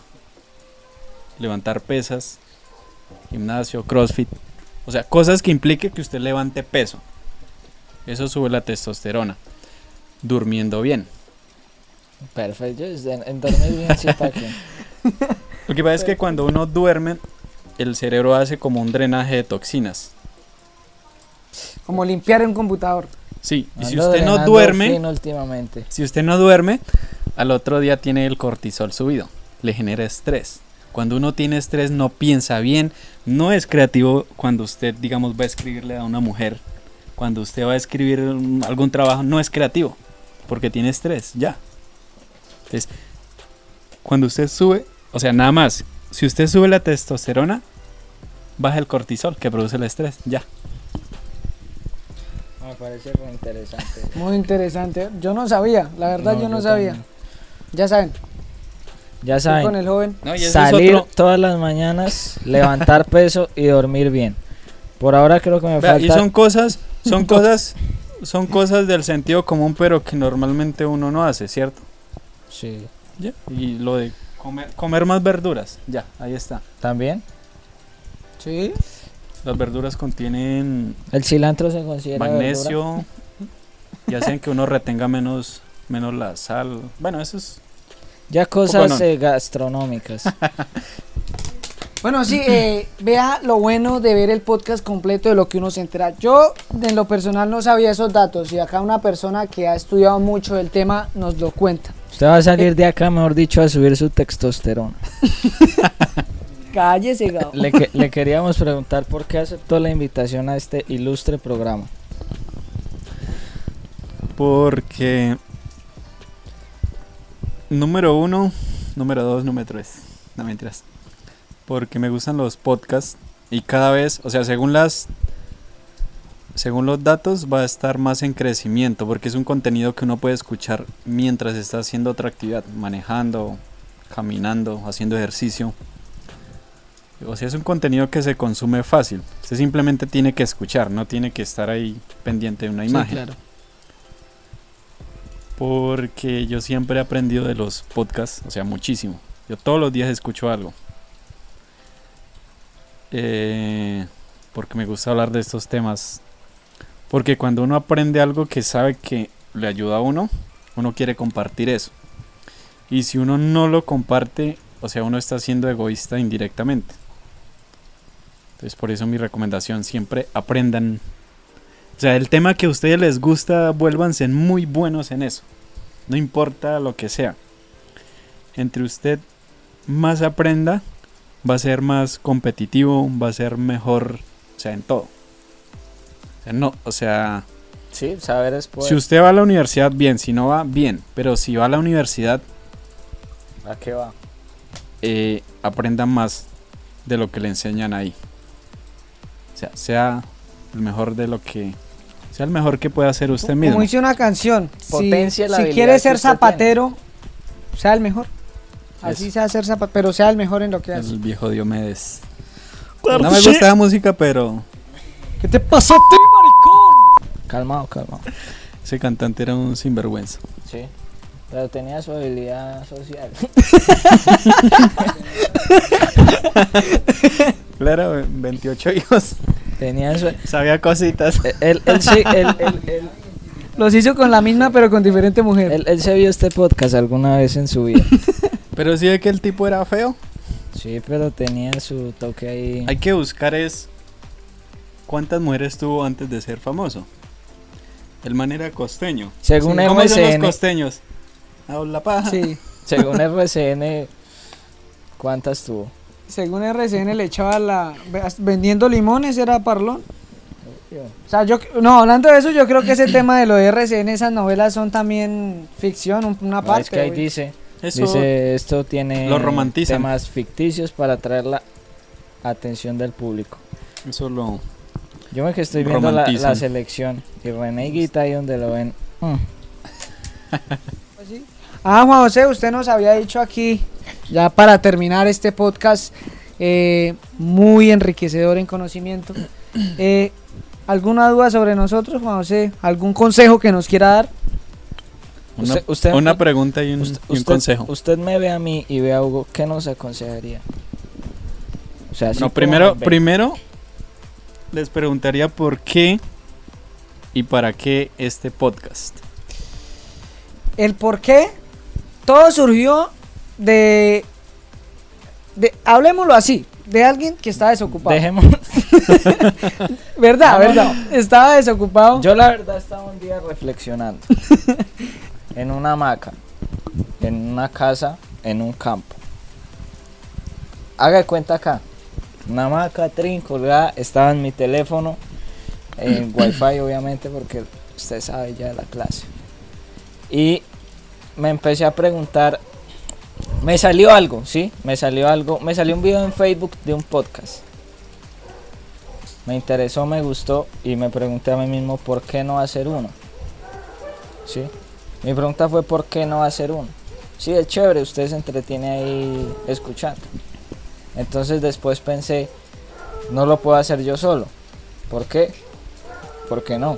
[SPEAKER 3] Levantar pesas, gimnasio, crossfit. O sea, cosas que implique que usted levante peso. Eso sube la testosterona. Durmiendo bien.
[SPEAKER 2] Perfecto. yo En, en dormir bien, sí, ¿para qué?
[SPEAKER 3] Lo que pasa es que cuando uno duerme, el cerebro hace como un drenaje de toxinas.
[SPEAKER 1] Como limpiar un computador.
[SPEAKER 3] Sí, y si usted no duerme,
[SPEAKER 2] últimamente.
[SPEAKER 3] si usted no duerme, al otro día tiene el cortisol subido, le genera estrés. Cuando uno tiene estrés no piensa bien, no es creativo cuando usted, digamos, va a escribirle a una mujer, cuando usted va a escribir algún trabajo, no es creativo, porque tiene estrés, ya. Entonces, cuando usted sube, o sea, nada más, si usted sube la testosterona, baja el cortisol que produce el estrés, ya.
[SPEAKER 2] Me parece muy interesante.
[SPEAKER 1] Muy interesante. Yo no sabía, la verdad
[SPEAKER 2] No,
[SPEAKER 1] yo no
[SPEAKER 2] yo
[SPEAKER 1] sabía.
[SPEAKER 2] también.
[SPEAKER 1] Ya saben,
[SPEAKER 2] Ya
[SPEAKER 1] estoy con
[SPEAKER 2] saben,
[SPEAKER 1] el joven.
[SPEAKER 3] No,
[SPEAKER 2] salir
[SPEAKER 3] otro-
[SPEAKER 2] todas las mañanas, levantar peso y dormir bien. Por ahora creo que me
[SPEAKER 3] Vea, y
[SPEAKER 2] falta...
[SPEAKER 3] son cosas, son cosas, son cosas del sentido común, pero que normalmente uno no hace, ¿cierto?
[SPEAKER 2] Sí,
[SPEAKER 3] Ya. Y lo de comer, comer más verduras, ya, ahí está.
[SPEAKER 2] también.
[SPEAKER 1] Sí.
[SPEAKER 3] Las verduras contienen
[SPEAKER 2] El cilantro se considera verdura?
[SPEAKER 3] magnesio y hacen que uno retenga menos, menos la sal. Bueno, eso es.
[SPEAKER 2] Ya cosas
[SPEAKER 3] no.
[SPEAKER 2] eh, gastronómicas.
[SPEAKER 1] Bueno, sí, eh, vea lo bueno de ver el podcast completo de lo que uno se entera. Yo, en lo personal, no sabía esos datos y acá una persona que ha estudiado mucho del tema nos lo cuenta.
[SPEAKER 2] Usted va a salir de acá, mejor dicho, a subir su testosterona.
[SPEAKER 1] Cállese, Gabo.
[SPEAKER 2] Le, que- le queríamos preguntar por qué aceptó la invitación a este ilustre programa.
[SPEAKER 3] Porque. Número uno, número dos, número tres. No mentiras. Porque me gustan los podcasts y cada vez, o sea, según las. Según los datos, va a estar más en crecimiento porque es un contenido que uno puede escuchar mientras está haciendo otra actividad, manejando, caminando, haciendo ejercicio. O sea, es un contenido que se consume fácil. Usted simplemente tiene que escuchar, no tiene que estar ahí pendiente de una
[SPEAKER 1] Sí,
[SPEAKER 3] imagen.
[SPEAKER 1] claro.
[SPEAKER 3] Porque yo siempre he aprendido de los podcasts, o sea, muchísimo. Yo todos los días escucho algo. Eh, porque me gusta hablar de estos temas. Porque cuando uno aprende algo que sabe que le ayuda a uno, uno quiere compartir eso. Y si uno no lo comparte, o sea, uno está siendo egoísta indirectamente. Entonces por eso mi recomendación, siempre aprendan. O sea, el tema que a ustedes les gusta, vuélvanse muy buenos en eso. No importa lo que sea. Entre usted más aprenda, va a ser más competitivo, va a ser mejor, o sea, en todo. No, o sea,
[SPEAKER 2] Sí, saber es poder.
[SPEAKER 3] si usted va a la universidad, bien, si no va, bien, pero si va a la universidad,
[SPEAKER 2] ¿A qué va?
[SPEAKER 3] eh, aprenda más de lo que le enseñan ahí. O sea, sea el mejor de lo que, sea el mejor que pueda hacer usted mismo.
[SPEAKER 1] Como dice una canción, si,
[SPEAKER 2] Potencie la
[SPEAKER 1] si quiere ser zapatero, sea el mejor. Así
[SPEAKER 3] Eso.
[SPEAKER 1] sea ser zapatero, pero sea el mejor en lo que hace.
[SPEAKER 3] El viejo Diomedes.
[SPEAKER 1] Claro
[SPEAKER 3] no me
[SPEAKER 1] sí.
[SPEAKER 3] gusta la música, pero
[SPEAKER 1] ¿Qué te pasó maricón?
[SPEAKER 2] Calmado, calmado.
[SPEAKER 3] ese cantante era un sinvergüenza.
[SPEAKER 2] Sí. Pero tenía su habilidad social.
[SPEAKER 3] Claro, 28 hijos.
[SPEAKER 2] tenía su.
[SPEAKER 3] Sabía cositas.
[SPEAKER 2] Él, él, sí, él, él, él,
[SPEAKER 1] Los hizo con la misma, pero con diferente mujer.
[SPEAKER 2] él- él se vio este podcast alguna vez en su vida.
[SPEAKER 3] Pero sí de que el tipo era feo.
[SPEAKER 2] Sí, pero tenía su toque ahí.
[SPEAKER 3] Hay que buscar es cuántas mujeres tuvo antes de ser famoso. El man era costeño.
[SPEAKER 2] Según
[SPEAKER 3] ¿Cómo son los
[SPEAKER 2] RCN,
[SPEAKER 3] costeños? A la paja.
[SPEAKER 1] Sí.
[SPEAKER 2] según RCN, ¿cuántas tuvo?
[SPEAKER 1] Según RCN le echaba la... Vendiendo limones era parlón. O sea, yo... No, hablando de eso, yo creo que ese tema de lo de RCN, esas novelas son también ficción, un- una parte.
[SPEAKER 2] es que ahí
[SPEAKER 1] güey.
[SPEAKER 2] dice,
[SPEAKER 3] Eso
[SPEAKER 2] dice, esto tiene
[SPEAKER 3] lo romantizan.
[SPEAKER 2] temas ficticios para atraer la atención del público.
[SPEAKER 3] eso lo
[SPEAKER 2] Yo me que estoy viendo la, selección y René Higuita ahí donde lo ven. mm,
[SPEAKER 1] Pues. Ah, Juan José, usted nos había dicho aquí, ya para terminar este podcast, eh, muy enriquecedor en conocimiento. Eh, ¿Alguna duda sobre nosotros, Juan José? ¿Algún consejo que nos quiera dar?
[SPEAKER 3] una,
[SPEAKER 2] Usted- usted-
[SPEAKER 3] una pregunta y un,
[SPEAKER 2] usted,
[SPEAKER 3] y un
[SPEAKER 2] usted-
[SPEAKER 3] consejo.
[SPEAKER 2] Usted me ve a mí y ve a Hugo, ¿qué nos aconsejaría? O sea,
[SPEAKER 3] No, primero, primero les preguntaría por qué y para qué este podcast.
[SPEAKER 1] El por qué, todo surgió de, de, hablemoslo así, de alguien que está desocupado.
[SPEAKER 2] Dejemos.
[SPEAKER 1] ¿Verdad?
[SPEAKER 2] No, no,
[SPEAKER 1] ¿Verdad? Estaba desocupado.
[SPEAKER 2] Yo la verdad estaba un día reflexionando en una hamaca, en una casa, en un campo. Haga de cuenta acá, una hamaca trin colgada, estaba en mi teléfono, en wifi obviamente porque usted sabe ya de la clase. Y me empecé a preguntar, me salió algo, ¿sí? Me salió algo, me salió un video en Facebook de un podcast. Me interesó, me gustó y me pregunté a mí mismo por qué no hacer uno. ¿Sí? Mi pregunta fue por qué no hacer uno. Sí, es chévere, usted se entretiene ahí escuchando. Entonces después pensé, no lo puedo hacer yo solo. ¿Por qué? ¿Por qué no?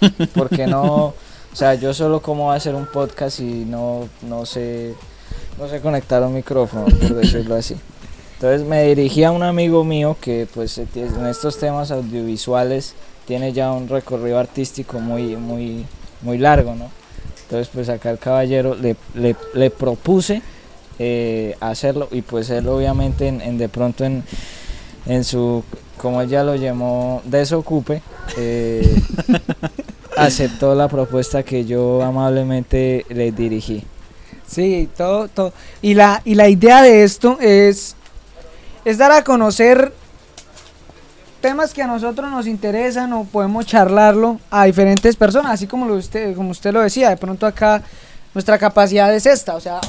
[SPEAKER 2] Porque no, o sea, yo solo cómo voy a hacer un podcast y no, no sé, no sé conectar un micrófono, por decirlo así. Entonces me dirigí a un amigo mío que pues en estos temas audiovisuales tiene ya un recorrido artístico muy, muy, muy largo, ¿no? Entonces pues acá el caballero le, le, le propuse eh, hacerlo y pues él obviamente en, en de pronto en, en su, como él ya lo llamó, desocupe, eh, aceptó la propuesta que yo amablemente le dirigí.
[SPEAKER 1] Sí, todo, todo. Y la, y la idea de esto es, es dar a conocer temas que a nosotros nos interesan o podemos charlarlo a diferentes personas, así como, lo usted, como usted lo decía, de pronto acá nuestra capacidad es esta, o sea,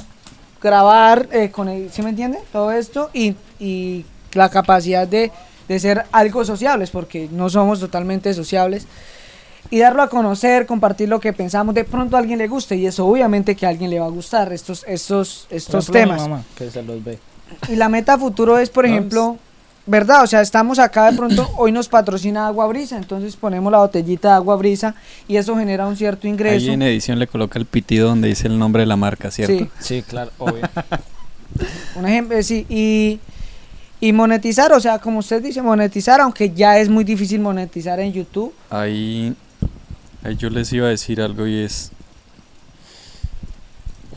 [SPEAKER 1] grabar, eh, con el, ¿sí me entiende? Todo esto y, y la capacidad de, de ser algo sociables, porque no somos totalmente sociables y darlo a conocer, compartir lo que pensamos, de pronto a alguien le guste y eso obviamente que a alguien le va a gustar estos estos estos
[SPEAKER 2] mi
[SPEAKER 1] temas.
[SPEAKER 2] mamá, que se los ve.
[SPEAKER 1] Y la meta futuro es, por
[SPEAKER 2] No,
[SPEAKER 1] ejemplo, ¿verdad? O sea, estamos acá de pronto, hoy nos patrocina Agua Brisa, entonces ponemos la botellita de Agua Brisa y eso genera un cierto ingreso.
[SPEAKER 3] Ahí en edición le coloca el pitido donde dice el nombre de la marca, ¿cierto?
[SPEAKER 1] Sí.
[SPEAKER 2] Sí, claro, obvio.
[SPEAKER 1] Un ejemplo, sí, y, y monetizar, o sea, como usted dice, monetizar, aunque ya es muy difícil monetizar en YouTube.
[SPEAKER 3] Ahí, ahí yo les iba a decir algo y es,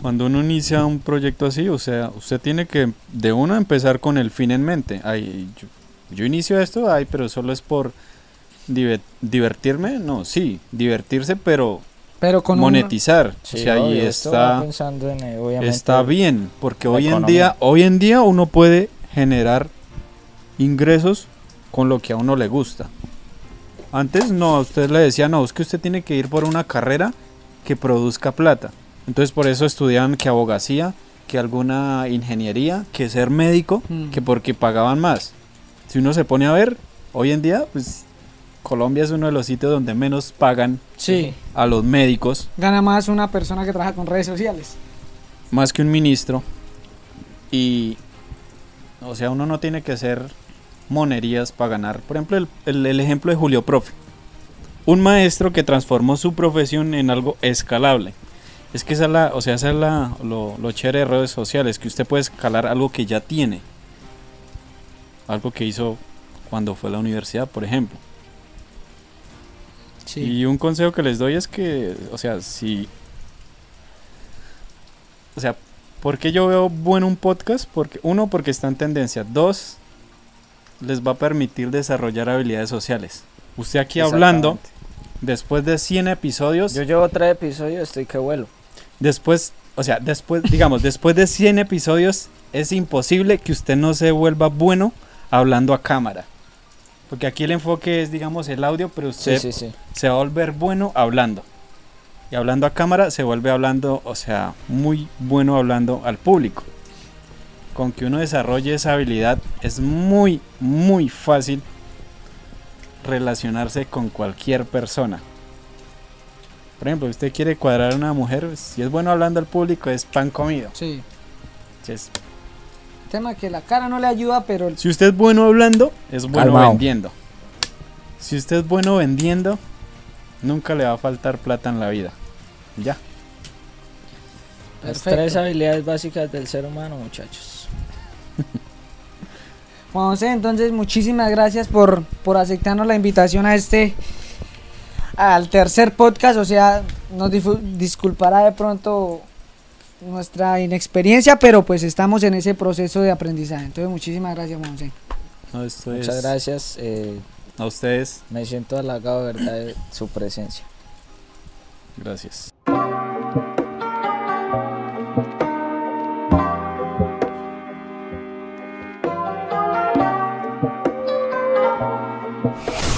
[SPEAKER 3] cuando uno inicia un proyecto así, o sea, usted tiene que de uno empezar con el fin en mente. Ay, yo, yo inicio esto, ay, pero solo es por diver- divertirme. No, sí, divertirse, pero
[SPEAKER 1] Pero con un-
[SPEAKER 3] monetizar.
[SPEAKER 2] Sí,
[SPEAKER 3] o sea, ahí
[SPEAKER 2] obvio, va
[SPEAKER 3] está,
[SPEAKER 2] pensando en, eh, obviamente,
[SPEAKER 3] está bien, porque hoy en día, hoy en día uno puede generar ingresos con lo que a uno le gusta. Antes no, a usted le decía, no, es que usted tiene que ir por una carrera que produzca plata. Entonces por eso estudiaban que abogacía, que alguna ingeniería, que ser médico,
[SPEAKER 1] Mm.
[SPEAKER 3] que porque pagaban más. Si uno se pone a ver, hoy en día, pues Colombia es uno de los sitios donde menos pagan
[SPEAKER 1] Sí,
[SPEAKER 3] a los médicos,
[SPEAKER 1] gana más una persona que trabaja con redes sociales.
[SPEAKER 3] más que un ministro. Y, o sea, uno no tiene que hacer monerías para ganar. Por ejemplo, el, el- el ejemplo de Julio Profe. Un maestro que transformó su profesión en algo escalable. Es que esa es la, o sea, esa es la, lo, lo chévere de redes sociales, que usted puede escalar algo que ya tiene. Algo que hizo cuando fue a la universidad, por ejemplo.
[SPEAKER 1] Sí.
[SPEAKER 3] Y un consejo que les doy es que, o sea, si... O sea, ¿por qué yo veo bueno un podcast? Porque, uno, porque está en tendencia. Dos, les va a permitir desarrollar habilidades sociales. Usted aquí hablando, después de 100 episodios,
[SPEAKER 2] Yo llevo tres episodios, estoy que vuelo.
[SPEAKER 3] Después, o sea, después, digamos, después de 100 episodios, es imposible que usted no se vuelva bueno hablando a cámara. Porque aquí el enfoque es, digamos, el audio, pero
[SPEAKER 2] Sí,
[SPEAKER 3] usted
[SPEAKER 2] sí, sí.
[SPEAKER 3] se va a volver bueno hablando. Y hablando a cámara se vuelve hablando, o sea, muy bueno hablando al público. Con que uno desarrolle esa habilidad es muy, muy fácil relacionarse con cualquier persona. Por ejemplo, usted quiere cuadrar a una mujer, si es bueno hablando al público es pan comido.
[SPEAKER 1] Sí.
[SPEAKER 3] Si, es-
[SPEAKER 1] Tema que la cara no le ayuda, pero el-
[SPEAKER 3] si usted es bueno hablando, es bueno
[SPEAKER 2] Calmao.
[SPEAKER 3] vendiendo. Si usted es bueno vendiendo, nunca le va a faltar plata en la vida. Ya.
[SPEAKER 2] Las tres habilidades básicas del ser humano, muchachos.
[SPEAKER 1] Juan José, entonces muchísimas gracias por, por aceptarnos la invitación a este al tercer podcast, o sea, nos disculpará de pronto nuestra inexperiencia, pero pues estamos en ese proceso de aprendizaje. Entonces, muchísimas gracias,
[SPEAKER 3] Monse.
[SPEAKER 2] Muchas gracias. Eh,
[SPEAKER 3] a ustedes.
[SPEAKER 2] Me siento halagado, ¿verdad?, de su presencia.
[SPEAKER 3] Gracias. you